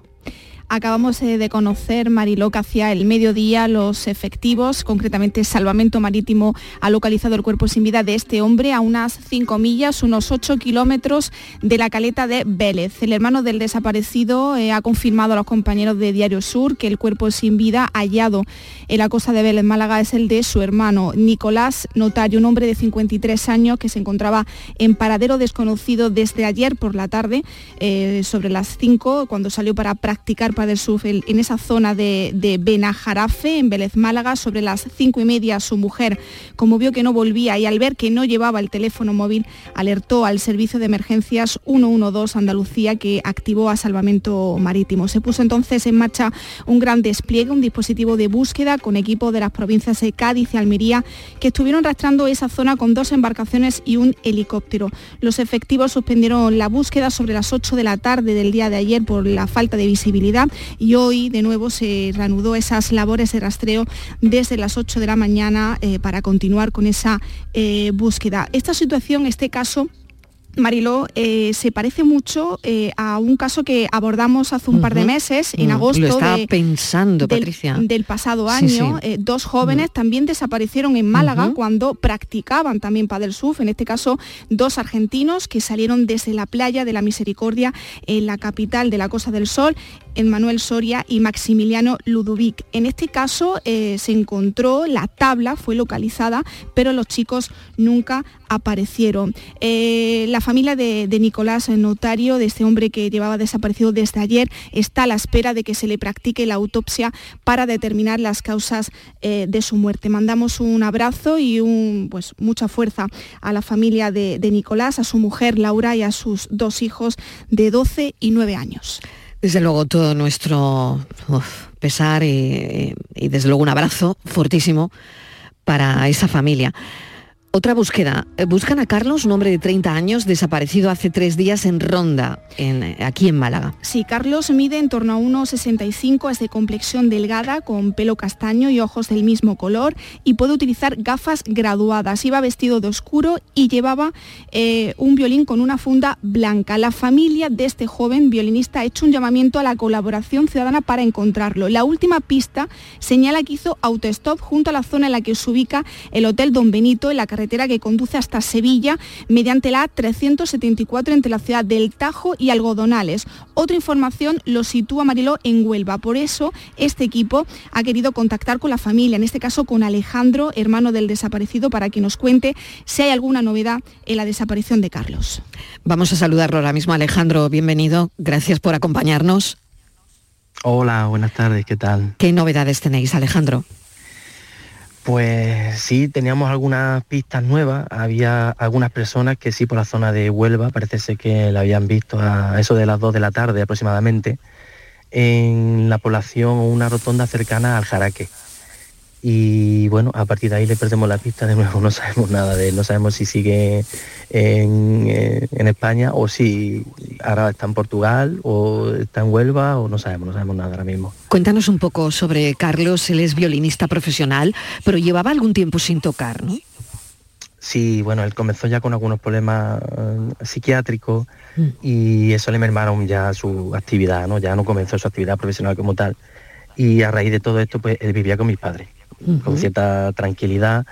Acabamos eh, de conocer, Mariló, que hacia el mediodía los efectivos, concretamente Salvamento Marítimo, ha localizado el cuerpo sin vida de este hombre a unas 5 millas, unos 8 kilómetros de la caleta de Vélez. El hermano del desaparecido eh, ha confirmado a los compañeros de Diario Sur que el cuerpo sin vida hallado en la costa de Vélez, Málaga, es el de su hermano, Nicolás Notario, un hombre de 53 años que se encontraba en paradero desconocido desde ayer por la tarde, eh, sobre las 5, cuando salió para practicar del Surf en, esa zona de, de, Benajarafe, en Vélez Málaga, sobre las cinco y media su mujer, como vio que no volvía y al ver que no llevaba el teléfono móvil, alertó al servicio de emergencias 112 Andalucía que activó a salvamento marítimo. Se puso entonces en marcha un gran despliegue, un dispositivo de búsqueda con equipo de las provincias de Cádiz y Almería que estuvieron rastreando esa zona con dos embarcaciones y un helicóptero. Los efectivos suspendieron la búsqueda sobre las 8 de la tarde del día de ayer por la falta de visibilidad y hoy de nuevo se reanudó esas labores de rastreo desde las 8 de la mañana eh, para continuar con esa eh, búsqueda. Esta situación, este caso, Mariló, eh, se parece mucho eh, a un caso que abordamos hace un uh -huh. par de meses, en Mm, agosto Lo estaba de- pensando, del, Patricia. del pasado año. sí. eh, dos jóvenes también desaparecieron en Málaga cuando practicaban también padel surf, en este caso dos argentinos que salieron desde la playa de la Misericordia en la capital de la Costa del Sol, Manuel Soria y Maximiliano Ludovic. En este caso eh, se encontró, la tabla fue localizada, pero los chicos nunca aparecieron. Eh, la familia de, de Nicolás, el notario, de este hombre que llevaba desaparecido desde ayer, está a la espera de que se le practique la autopsia para determinar las causas eh, de su muerte. Mandamos un abrazo y pues, mucha fuerza a la familia de, de Nicolás, a su mujer Laura y a sus dos hijos de 12 y 9 años. Desde luego todo nuestro pesar y, y desde luego un abrazo fortísimo para esa familia. Otra búsqueda. Eh, Buscan a Carlos, un hombre de 30 años, desaparecido hace tres días en Ronda, eh, aquí en Málaga. Sí, Carlos mide en torno a 1,65, es de complexión delgada, con pelo castaño y ojos del mismo color y puede utilizar gafas graduadas. Iba vestido de oscuro y llevaba eh, un violín con una funda blanca. La familia de este joven violinista ha hecho un llamamiento a la colaboración ciudadana para encontrarlo. La última pista señala que hizo autostop junto a la zona en la que se ubica el Hotel Don Benito en la carretera que conduce hasta Sevilla mediante la A374 entre la ciudad del Tajo y Algodonales. Otra información lo sitúa Mariló en Huelva. Por eso este equipo ha querido contactar con la familia, en este caso con Alejandro, hermano del desaparecido, para que nos cuente si hay alguna novedad en la desaparición de Carlos. Vamos a saludarlo ahora mismo. Alejandro, bienvenido. Gracias por acompañarnos. Hola, buenas tardes, ¿qué tal? ¿Qué novedades tenéis, Alejandro? Pues sí, teníamos algunas pistas nuevas. Había algunas personas que sí por la zona de Huelva, parece ser que la habían visto a eso de las 2 de la tarde aproximadamente, en la población o una rotonda cercana al Jaraque. Y bueno, a partir de ahí le perdemos la pista de nuevo, no sabemos nada de él, no sabemos si sigue en, eh, en España o si ahora está en Portugal o está en Huelva o no sabemos, no sabemos nada ahora mismo. Cuéntanos un poco sobre Carlos, él es violinista profesional, pero llevaba algún tiempo sin tocar, ¿no? Sí, bueno, él comenzó ya con algunos problemas eh, psiquiátricos y eso le mermaron ya su actividad, ¿no? Ya no comenzó su actividad profesional como tal. Y a raíz de todo esto, pues él vivía con mis padres, con cierta tranquilidad,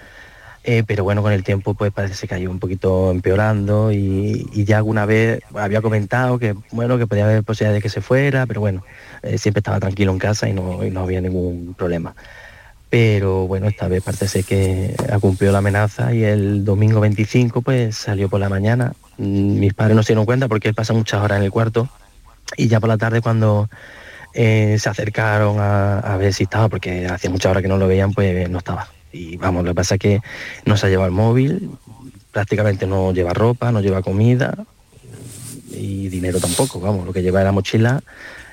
eh, pero bueno, con el tiempo pues parece que ha ido un poquito empeorando y, y ya alguna vez había comentado que bueno, que podía haber posibilidad de que se fuera, pero bueno, eh, siempre estaba tranquilo en casa y no, y no había ningún problema pero bueno, esta vez parece que ha cumplido la amenaza y el domingo 25 pues salió por la mañana. Mm, Mis padres no se dieron cuenta porque él pasa muchas horas en el cuarto y ya por la tarde cuando eh, se acercaron a, a ver si estaba, porque hacía muchas horas que no lo veían, pues no estaba. Y vamos, lo que pasa es que no se ha llevado el móvil, prácticamente no lleva ropa, no lleva comida y dinero tampoco, vamos, lo que lleva es la mochila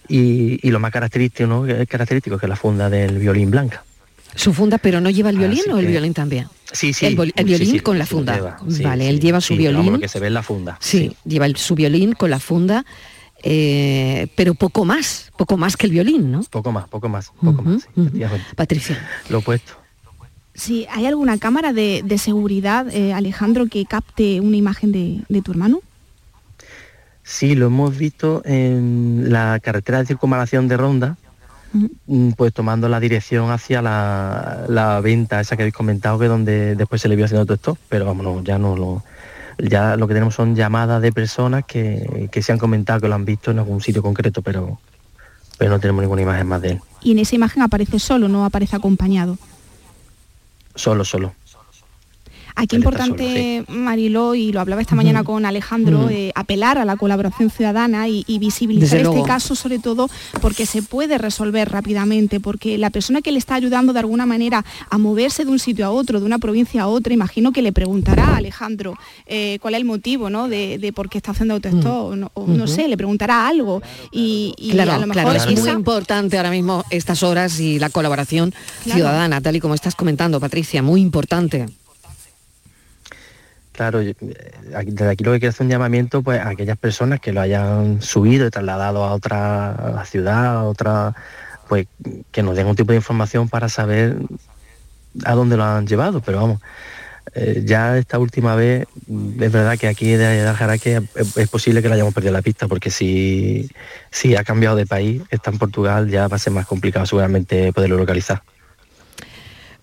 y, y lo más característico, ¿no? que es característico que es la funda del violín blanca. Su funda, pero no lleva el violín Así o el que- violín también. Sí, sí. El, el violín sí, con la funda. lleva, sí, vale, sí, él lleva su vamos, violín. lo que se ve en la funda. Sí, lleva el- su violín con la funda, eh, pero poco más, poco más que el violín, ¿no? Poco más, poco más, poco más, sí. Patricia. Lo opuesto. Sí, ¿hay alguna cámara de, de seguridad, eh, Alejandro, que capte una imagen de, de tu hermano? Sí, lo hemos visto en la carretera de circunvalación de Ronda, mm, pues tomando la dirección hacia la, la venta esa que habéis comentado, que donde después se le vio haciendo todo esto, pero vámonos, ya no lo... Ya lo que tenemos son llamadas de personas que, que se han comentado que lo han visto en algún sitio concreto, pero, pero no tenemos ninguna imagen más de él. Y en esa imagen aparece solo, no aparece acompañado. Solo, solo. Aquí importante, Mariló, y lo hablaba esta mañana con Alejandro, eh, apelar a la colaboración ciudadana y, y visibilizar este caso, sobre todo porque se puede resolver rápidamente, porque la persona que le está ayudando de alguna manera a moverse de un sitio a otro, de una provincia a otra, imagino que le preguntará a Alejandro eh, cuál es el motivo ¿no? de, de por qué está haciendo autostop, o no, o no sé, le preguntará algo. Y, y claro, a lo claro, mejor es muy importante ahora mismo estas horas y la colaboración Claro. ciudadana, tal y como estás comentando, Patricia, muy importante. Claro, eh, desde aquí lo que quiero hacer un llamamiento pues a aquellas personas que lo hayan subido y trasladado a otra ciudad, a otra, pues que nos den un tipo de información para saber a dónde lo han llevado, pero vamos, eh, ya esta última vez es verdad que aquí de, Aljaraque es, es posible que le hayamos perdido la pista, porque si, si ha cambiado de país, está en Portugal, ya va a ser más complicado seguramente poderlo localizar.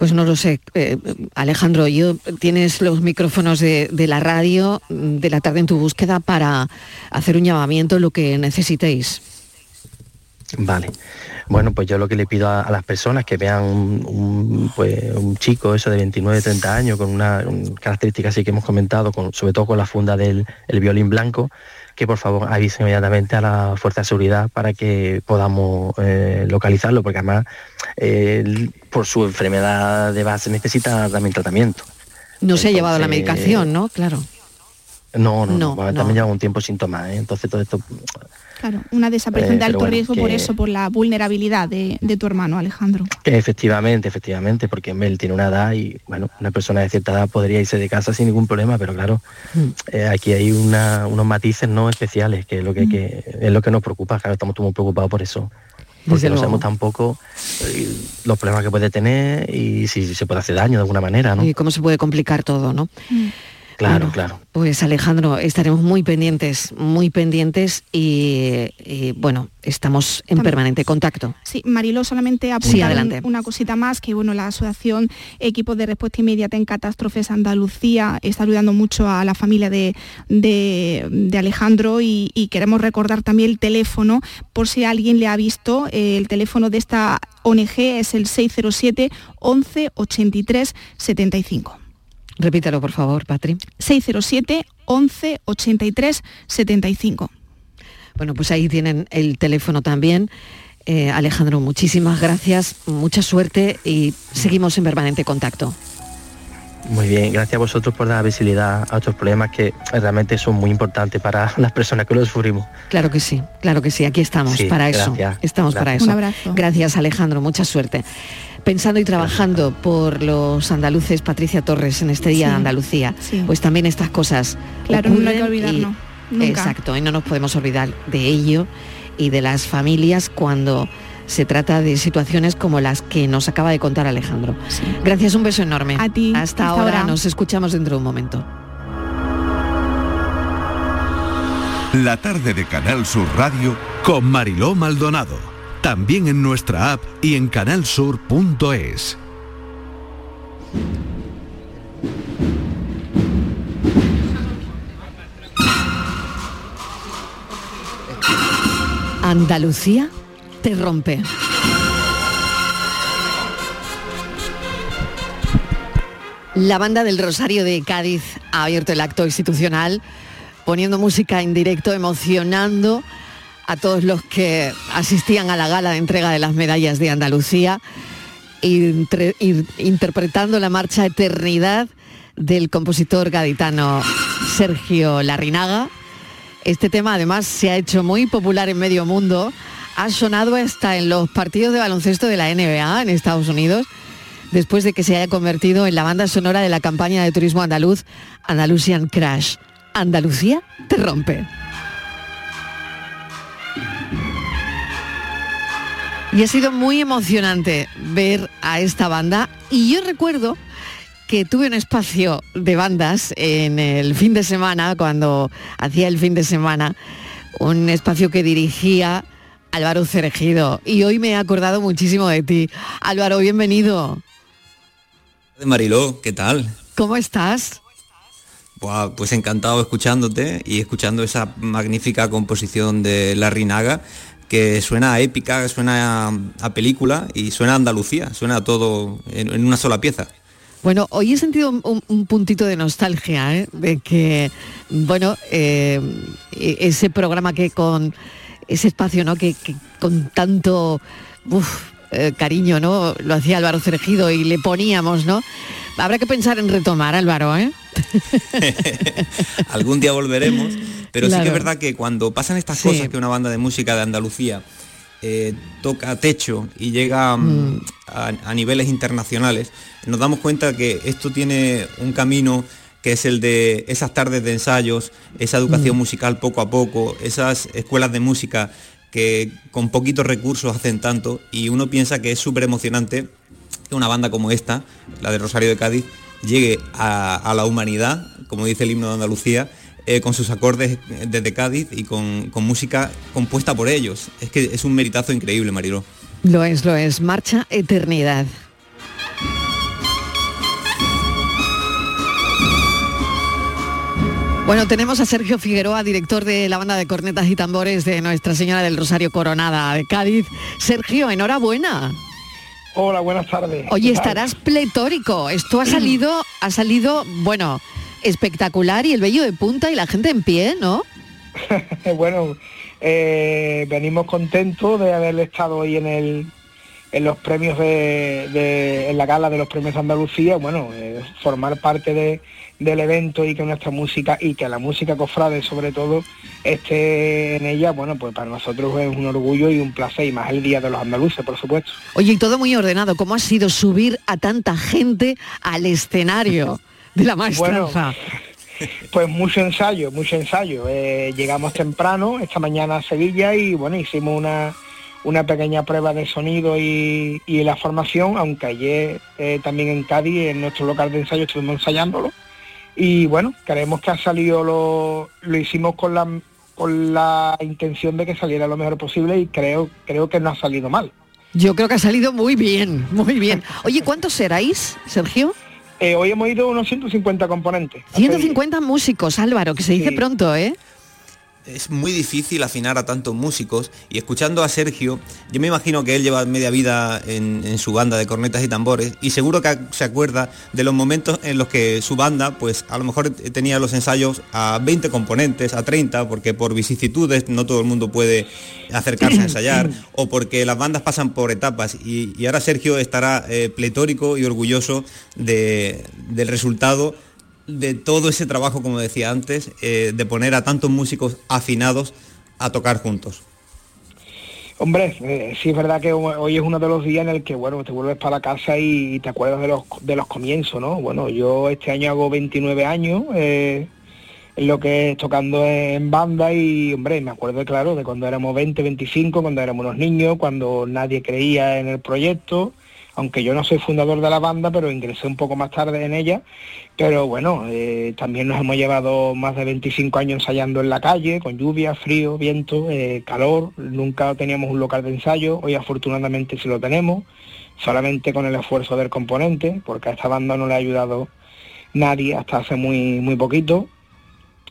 Pues no lo sé, eh, Alejandro, yo tienes los micrófonos de, la radio mm, de la tarde en tu búsqueda para hacer un llamamiento, lo que necesitéis. Vale. Bueno, pues yo lo que le pido a, las personas que vean un, pues, chico eso de 29, 30 años con una un característica así que hemos comentado, con, sobre todo con la funda del el violín blanco, que por favor avisen inmediatamente a la fuerza de seguridad para que podamos eh, localizarlo, porque además eh, por su enfermedad de base necesita también tratamiento. No se ha llevado la medicación, ¿no? Claro. No, no, No, también lleva un tiempo sin tomar, ¿eh? entonces todo esto Claro, una desaparición Eh, de alto bueno, riesgo por eso, por la vulnerabilidad de, de tu hermano Alejandro. Efectivamente, efectivamente, porque él tiene una edad y, bueno, una persona de cierta edad podría irse de casa sin ningún problema, pero claro, eh, aquí hay una- unos matices no especiales, que es lo que, que- es lo que nos preocupa, claro, estamos muy preocupados por eso. Porque Desde no luego. sabemos tampoco eh, los problemas que puede tener y si se puede hacer daño de alguna manera, ¿no? Y cómo se puede complicar todo, ¿no? Claro, claro. Pues Alejandro, estaremos muy pendientes, muy pendientes y, y, bueno, estamos en También- permanente contacto. Sí, Mariló, solamente Sí, apuntar un- adelante. una cosita más, que bueno, la Asociación Equipo de Respuesta Inmediata en Catástrofes Andalucía está ayudando mucho a la familia de, de- de Alejandro y, y queremos recordar también el teléfono, por si alguien le ha visto, eh, el teléfono de esta ONG es el 607 11 83 75. Repítalo, por favor, Patri. 607 11 83 75. Bueno, pues ahí tienen el teléfono también. Eh, Alejandro, muchísimas gracias, mucha suerte y seguimos en permanente contacto. Muy bien, gracias a vosotros por dar visibilidad a otros problemas que realmente son muy importantes para las personas que los sufrimos. Claro que sí, claro que sí, aquí estamos Sí, para eso. gracias, Estamos para eso. Un abrazo. Gracias, Alejandro, mucha suerte. Pensando y trabajando por los andaluces, Patricia Torres, en este día Sí, de Andalucía, sí. pues también estas cosas Claro, no hay que y- nunca. Exacto, y no nos podemos olvidar de ello y de las familias cuando se trata de situaciones como las que nos acaba de contar Alejandro. Gracias, un beso enorme. A ti, Hasta, hasta ahora, ahora. nos escuchamos dentro de un momento. La tarde de Canal Sur Radio Con Mariló Maldonado. También en nuestra app y en canalsur.es. Andalucía te rompe. La banda del Rosario de Cádiz ha abierto el acto institucional poniendo música en directo, emocionando a todos los que asistían a la gala de entrega de las medallas de Andalucía, interpretando la marcha Eternidad del compositor gaditano Sergio Larrinaga. Este tema además se ha hecho muy popular en medio mundo, ha sonado hasta en los partidos de baloncesto de la NBA en Estados Unidos, después de que se haya convertido en la banda sonora de la campaña de turismo andaluz Andalusian Crash. Andalucía te rompe. Y ha sido muy emocionante ver a esta banda y yo recuerdo que tuve un espacio de bandas en el fin de semana, cuando hacía el fin de semana, un espacio que dirigía Álvaro Cerejido. Y hoy me he acordado muchísimo de ti. Álvaro, bienvenido. De Mariló, ¿qué tal? ¿Cómo estás? Pues encantado escuchándote y escuchando esa magnífica composición de La Rinaga que suena a épica, suena a, a película y suena a Andalucía, suena a todo en, en una sola pieza. Bueno, hoy he sentido un, un- un puntito de nostalgia, ¿eh? de que, bueno, eh, e- ese programa que con ese espacio, ¿no? Que, que con tanto uf, eh, cariño, ¿no? Lo hacía Álvaro Cerejido y le poníamos, ¿no? Habrá que pensar en retomar, Álvaro, ¿eh? Algún día volveremos, pero sí que es verdad que cuando pasan estas Sí. cosas que una banda de música de Andalucía eh, toca techo y llega mm, a, a niveles internacionales, nos damos cuenta que esto tiene un camino que es el de esas tardes de ensayos, esa educación Mm. musical poco a poco, esas escuelas de música que con poquitos recursos hacen tanto y uno piensa que es súper emocionante que una banda como esta, la de Rosario de Cádiz, llegue a, a la humanidad, como dice el himno de Andalucía, eh, con sus acordes desde Cádiz y con, con música compuesta por ellos. Es que es un meritazo increíble, Mariló. Lo es, lo es. Marcha Eternidad. Bueno, tenemos a Sergio Figueroa, director de la banda de cornetas y tambores de Nuestra Señora del Rosario Coronada de Cádiz. Sergio, enhorabuena. Hola, buenas tardes. Oye, estarás pletórico. Esto ha salido, ha salido, bueno, espectacular y el vello de punta y la gente en pie, ¿no? bueno, eh, venimos contentos de haber estado hoy en el en los premios de, en la gala de los premios de Andalucía, bueno, eh, formar parte de, del evento y que nuestra música y que la música cofrade sobre todo esté en ella, bueno, pues para nosotros es un orgullo y un placer y más el Día de los Andaluces, por supuesto. Oye, y todo muy ordenado, ¿cómo ha sido subir a tanta gente al escenario de la maestranza? pues mucho ensayo, mucho ensayo. Eh, llegamos temprano esta mañana a Sevilla y bueno, hicimos una una pequeña prueba de sonido y, la formación, aunque ayer eh, también en Cádiz, en nuestro local de ensayo, estuvimos ensayándolo. Y bueno, creemos que ha salido, lo, lo hicimos con la, con la intención de que saliera lo mejor posible y creo, creo que no ha salido mal. Yo creo que ha salido muy bien, muy bien. Oye, ¿cuántos seráis, Sergio? Eh, hoy hemos ido unos 150 componentes. 150 músicos, Álvaro, que se dice pronto, ¿eh? Es muy difícil afinar a tantos músicos. Y escuchando a Sergio, yo me imagino que él lleva media vida en, su banda de cornetas y tambores y seguro que se acuerda de los momentos en los que su banda, pues a lo mejor tenía los ensayos a 20 componentes, a 30, porque por vicisitudes no todo el mundo puede acercarse a ensayar o porque las bandas pasan por etapas. Y, ahora Sergio estará eh, pletórico y orgulloso del resultado de todo ese trabajo, como decía antes, eh, de poner a tantos músicos afinados a tocar juntos? Hombre, eh, sí es verdad que hoy es uno de los días en el que, bueno, te vuelves para la casa y, te acuerdas de los, de los comienzos, ¿no? Bueno, yo este año hago 29 años, eh, en lo que es tocando en banda y, hombre, me acuerdo, claro, de cuando éramos 20, 25, cuando éramos unos niños, cuando nadie creía en el proyecto, aunque yo no soy fundador de la banda, pero ingresé un poco más tarde en ella. Pero bueno, eh, también nos hemos llevado más de 25 años ensayando en la calle, con lluvia, frío, viento, eh, calor. Nunca teníamos un local de ensayo, hoy afortunadamente sí lo tenemos, solamente con el esfuerzo del componente, porque a esta banda no le ha ayudado nadie hasta hace muy, muy poquito.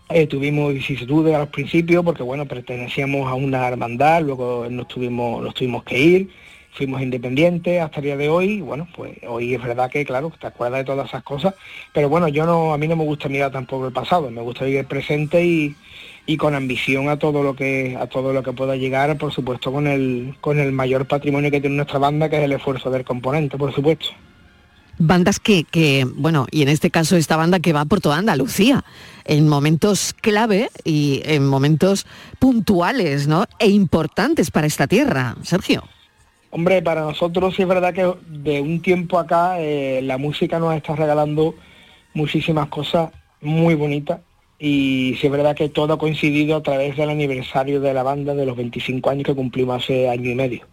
Eh, tuvimos vicisitudes al principio porque bueno, pertenecíamos a una hermandad, luego nos tuvimos, nos tuvimos que ir fuimos independientes hasta el día de hoy, bueno, pues hoy es verdad que, claro, te acuerdas de todas esas cosas, pero bueno, yo no, a mí no me gusta mirar tampoco el pasado, me gusta vivir el presente y, con ambición a todo lo que a todo lo que pueda llegar, por supuesto con el con el mayor patrimonio que tiene nuestra banda, que es el esfuerzo del componente, por supuesto. Bandas que, que, bueno, y en este caso esta banda que va por toda Andalucía, en momentos clave y en momentos puntuales, ¿no? E importantes para esta tierra, Sergio. Hombre, para nosotros sí es verdad que de un tiempo acá eh, la música nos está regalando muchísimas cosas muy bonitas y sí es verdad que todo ha coincidido a través del aniversario de la banda de los 25 años que cumplimos hace año y medio.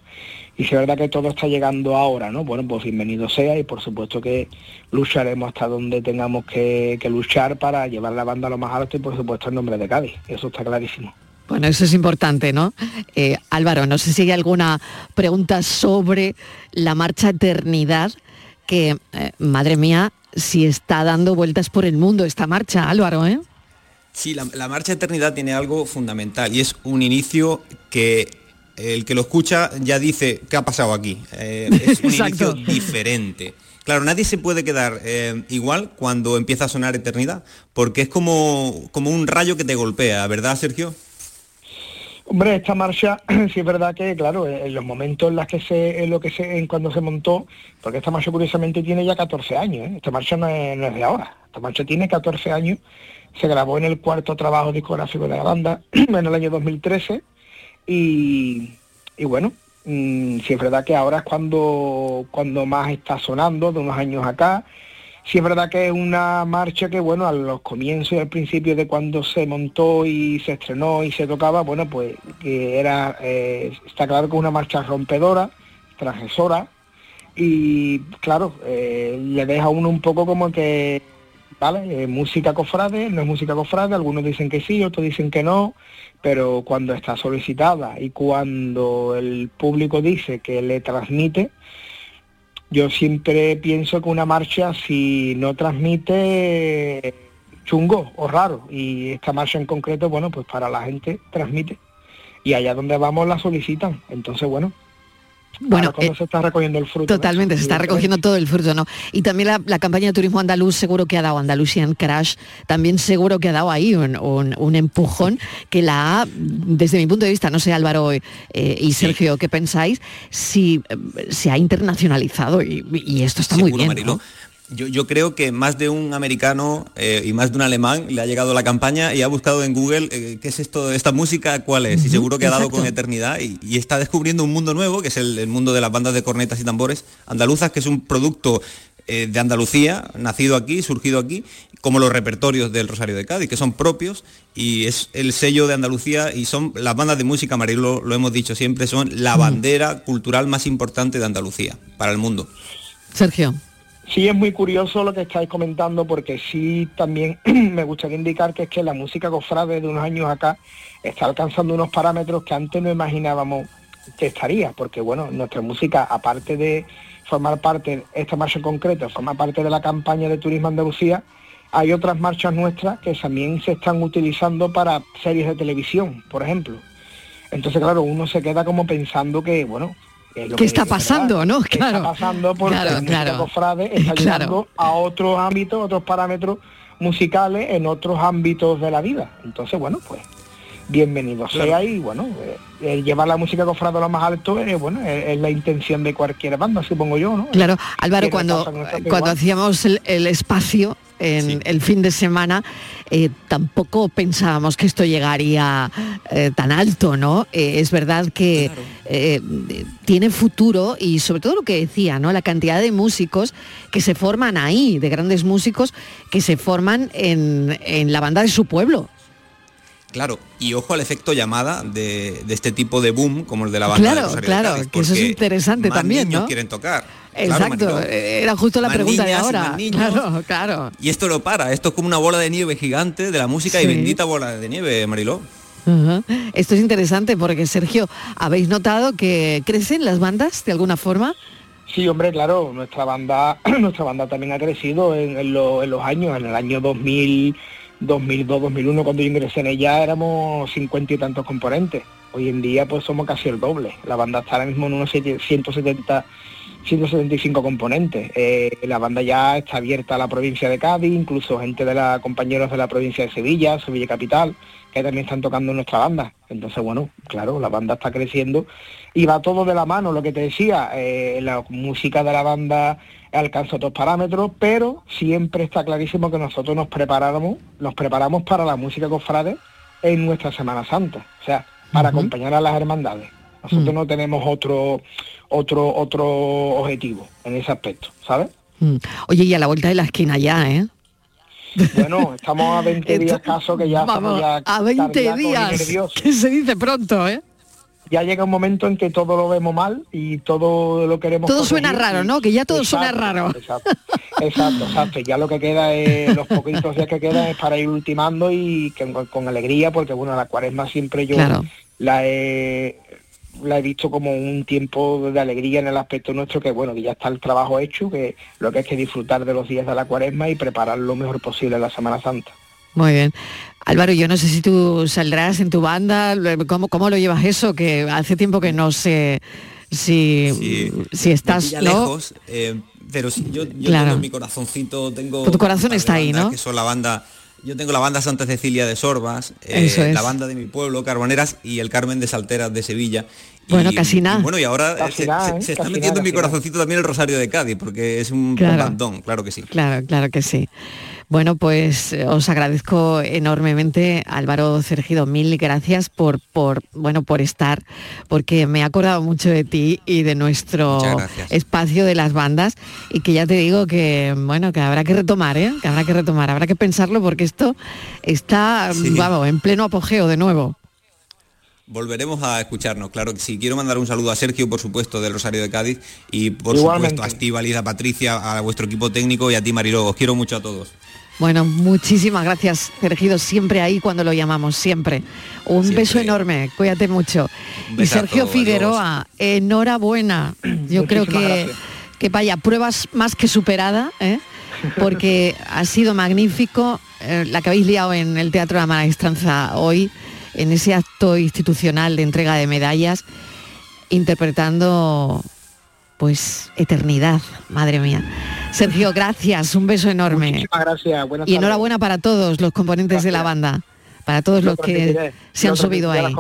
Y sí es verdad que todo está llegando ahora, ¿no? Bueno, pues bienvenido sea y por supuesto que lucharemos hasta donde tengamos que, que luchar para llevar la banda a lo más alto y por supuesto en nombre de Cádiz. Eso está clarísimo. Bueno, eso es importante, ¿no? Eh, Álvaro, no sé si hay alguna pregunta sobre la marcha Eternidad, que, eh, madre mía, si está dando vueltas por el mundo esta marcha, Álvaro, ¿eh? Sí, la, marcha Eternidad tiene algo fundamental y es un inicio que el que lo escucha ya dice, ¿qué ha pasado aquí? Eh, es un inicio diferente. Claro, nadie se puede quedar igual cuando empieza a sonar Eternidad, porque es como, como un rayo que te golpea, ¿verdad, Sergio? Hombre, esta marcha sí es verdad que, claro, en los momentos en los que se, en lo que se, en cuando se montó, porque esta marcha curiosamente tiene ya 14 años, ¿eh? esta marcha no es, de ahora, esta marcha tiene 14 años, se grabó en el cuarto trabajo discográfico de la banda en el año 2013 y, bueno, mm, sí es verdad que ahora es cuando, cuando más está sonando, de unos años acá, Sí es verdad que es una marcha que, bueno, a los comienzos y al principio de cuando se montó y se estrenó y se tocaba, bueno, pues que era, eh, está claro que es una marcha rompedora, transgresora, y claro, eh, le deja a uno un poco como que, ¿vale? Música cofrade, no es música cofrade, algunos dicen que sí, otros dicen que no, pero cuando está solicitada y cuando el público dice que le transmite, yo siempre pienso que una marcha si no transmite chungo o raro y esta marcha en concreto, bueno, pues para la gente transmite y allá donde vamos la solicitan. Entonces, bueno, Bueno, cuando eh, se está recogiendo el fruto. ¿no? Totalmente, se está recogiendo todo el fruto, ¿no? Y también la, la campaña de turismo andaluz seguro que ha dado, Andalusian Crash, también seguro que ha dado ahí un, un- un empujón que la ha, desde mi punto de vista, no sé Álvaro eh, y Sergio, ¿qué pensáis? Si eh, se ha internacionalizado y, y esto está muy bien. Yo, yo creo que más de un americano eh, y más de un alemán le ha llegado la campaña y ha buscado en Google eh, qué es esto, esta música, cuál es. Y seguro que ha dado exacto. con eternidad y, y está descubriendo un mundo nuevo, que es el, el mundo de las bandas de cornetas y tambores andaluzas, que es un producto eh, de Andalucía, nacido aquí, surgido aquí, como los repertorios del Rosario de Cádiz, que son propios y es el sello de Andalucía y son las bandas de música, Marilo, lo hemos dicho siempre, son la bandera cultural más importante de Andalucía para el mundo. Sergio. Sí, es muy curioso lo que estáis comentando porque sí también me gustaría indicar que es que la música cofrade de unos años acá está alcanzando unos parámetros que antes no imaginábamos que estaría, porque bueno, nuestra música, aparte de formar parte, esta marcha en concreto, forma parte de la campaña de Turismo Andalucía, hay otras marchas nuestras que también se están utilizando para series de televisión, por ejemplo. Entonces, claro, uno se queda como pensando que, bueno, lo ¿Qué que está pasando, no? ¿Qué Claro. Está pasando porque Claro, claro. cofrade está Claro. llegando a otros ámbitos, otros parámetros musicales en otros ámbitos de la vida. Entonces, bueno, pues bienvenido sea y bueno, eh, el llevar la música cofrade a lo más alto es bueno, es, es la intención de cualquier banda, supongo yo, ¿no? Claro, Álvaro, cuando, cuando igual. hacíamos el, el espacio en el fin de semana, eh, tampoco pensábamos que esto llegaría eh, tan alto, ¿no? Eh, es verdad que eh, tiene futuro y sobre todo lo que decía, ¿no? La cantidad de músicos que se forman ahí, de grandes músicos que se forman en, en la banda de su pueblo. Claro, y ojo al efecto llamada de, de este tipo de boom, como el de la banda de Claro, de claro, Cádiz, que eso es interesante más también, niños ¿no? quieren tocar. Exacto, eh, era justo la Más pregunta de niñas y ahora. más niños. Claro, claro. Y esto lo para, esto es como una bola de nieve gigante de la música y bendita bola de nieve, Mariló. Esto es interesante porque, Sergio, ¿habéis notado que crecen las bandas de alguna forma? Sí, hombre, claro, nuestra banda, nuestra banda también ha crecido en, en lo- en los años, en el año 2000, 2002, 2001, cuando yo ingresé en ella éramos 50 y tantos componentes. Hoy en día pues somos casi el doble. La banda está ahora mismo en unos 7- 170, 175 componentes. Eh, la banda ya está abierta a la provincia de Cádiz, incluso gente de la compañeros de la provincia de Sevilla, Sevilla Capital, que también están tocando nuestra banda. Entonces, bueno, claro, la banda está creciendo y va todo de la mano, lo que te decía, eh, la música de la banda alcanza otros parámetros, pero siempre está clarísimo que nosotros nos preparamos, nos preparamos para la música cofrade en nuestra Semana Santa, o sea, para acompañar a las hermandades. Nosotros Mm. no tenemos otro otro otro objetivo en ese aspecto, ¿sabes? Mm. Oye, y a la vuelta de la esquina ya, ¿eh? Bueno, estamos a 20 días caso que ya Vamos, estamos ya a 20 cardíacos y días, que se dice pronto, ¿eh? Ya llega un momento en que todo lo vemos mal y todo lo queremos Todo suena raro, ¿no? Que ya todo suena raro. Exacto, exacto, exacto. Ya lo que queda es, los poquitos días que quedan es para ir ultimando y que- con, con alegría, porque bueno, la cuaresma siempre yo Claro. la he la he visto como un tiempo de alegría en el aspecto nuestro que bueno, que ya está el trabajo hecho, que lo que hay que disfrutar de los días de la cuaresma y preparar lo mejor posible la Semana Santa. Muy bien. Álvaro, yo no sé si tú saldrás en tu banda, ¿cómo, cómo lo llevas eso? Que hace tiempo que no sé si, si estás, lejos, eh, pero sí, yo, yo Claro. tengo en mi corazoncito, tengo... Tu corazón está ahí, ¿no? Que son la banda... Yo tengo la banda Santa Cecilia de Sorbas, eh, es. la banda de mi pueblo, Carboneras, y el Carmen de Salteras de Sevilla. Y- Bueno, casi nada. y bueno, y ahora eh, Casi se, nada, se- ¿eh? se está metiendo nada, en mi nada. corazoncito también el Rosario de Cádiz, porque es un Claro. bandón, claro que sí. Claro, claro que sí. Bueno, pues eh, os agradezco enormemente, Álvaro Cergido, mil gracias por, por, bueno, por estar, porque me he acordado mucho de ti y de nuestro espacio de las bandas y que ya te digo que, bueno, que habrá que retomar, ¿eh? Que habrá que retomar, habrá que pensarlo porque esto está, Sí. vamos, en pleno apogeo de nuevo. Volveremos a escucharnos, claro que sí. Quiero mandar un saludo a Sergio, por supuesto, del Rosario de Cádiz, y por Igualmente. supuesto a Estíbaliz, a Patricia, a vuestro equipo técnico y a ti, Mariló. Os quiero mucho a todos. Bueno, muchísimas gracias, Cergido, siempre ahí cuando lo llamamos, siempre. Un Siempre. beso enorme, cuídate mucho. Y Sergio. Figueroa, enhorabuena. Yo creo que, gracias. que vaya, pruebas más que superada, ¿eh? porque ha sido magnífico eh, la que habéis liado en el Teatro de la Maestranza hoy, en ese acto institucional de entrega de medallas. interpretando pues eternidad, madre mía. Sergio, gracias, un beso enorme. Muchísimas gracias. Buenas Y tardes. enhorabuena para todos los componentes de la banda, para todos Lo los que se han subido ahí.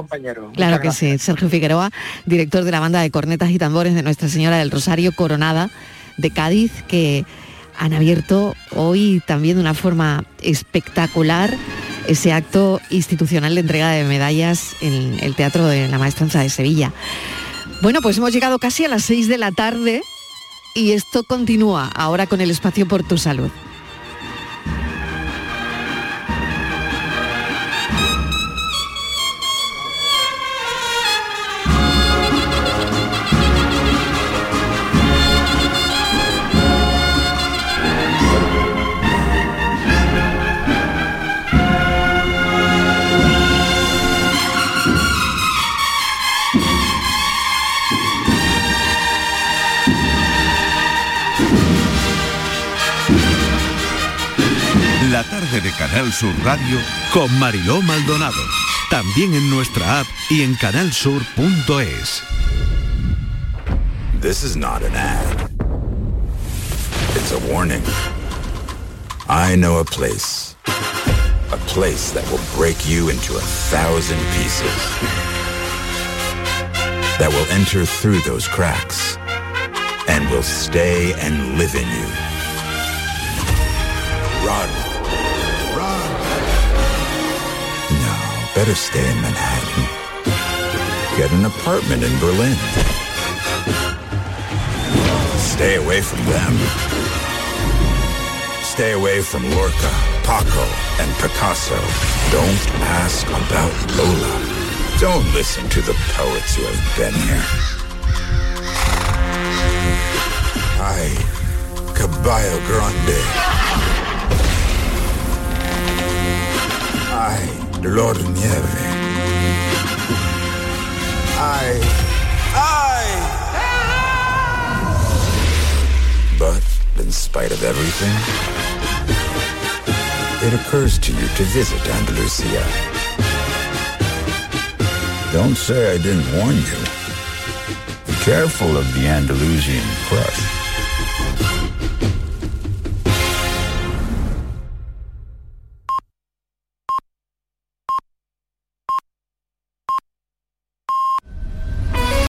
Claro que sí. Sergio Figueroa, director de la banda de cornetas y tambores de Nuestra Señora del Rosario Coronada de Cádiz, que han abierto hoy también de una forma espectacular ese acto institucional de entrega de medallas en el Teatro de la Maestranza de Sevilla. Bueno, pues hemos llegado casi a las 6 de la tarde y esto continúa ahora con el espacio por tu salud. Tarde de Canal Sur Radio Con Mariló Maldonado. También en nuestra app y en canalsur.es. This is not an ad. It's a warning. I know a place. A place that will break you into a thousand pieces. That will enter through those cracks and will stay and live in you. Run. Better stay in Manhattan. Get an apartment in Berlin. Stay away from them. Stay away from Lorca, Paco, and Picasso. Don't ask about Lola. Don't listen to the poets who have been here. Ay, Caballo Grande. Ay, Lord Nieve. Ay, ay! But in spite of everything, it occurs to you to visit Andalusia. Don't say I didn't warn you. Be careful of the Andalusian crush.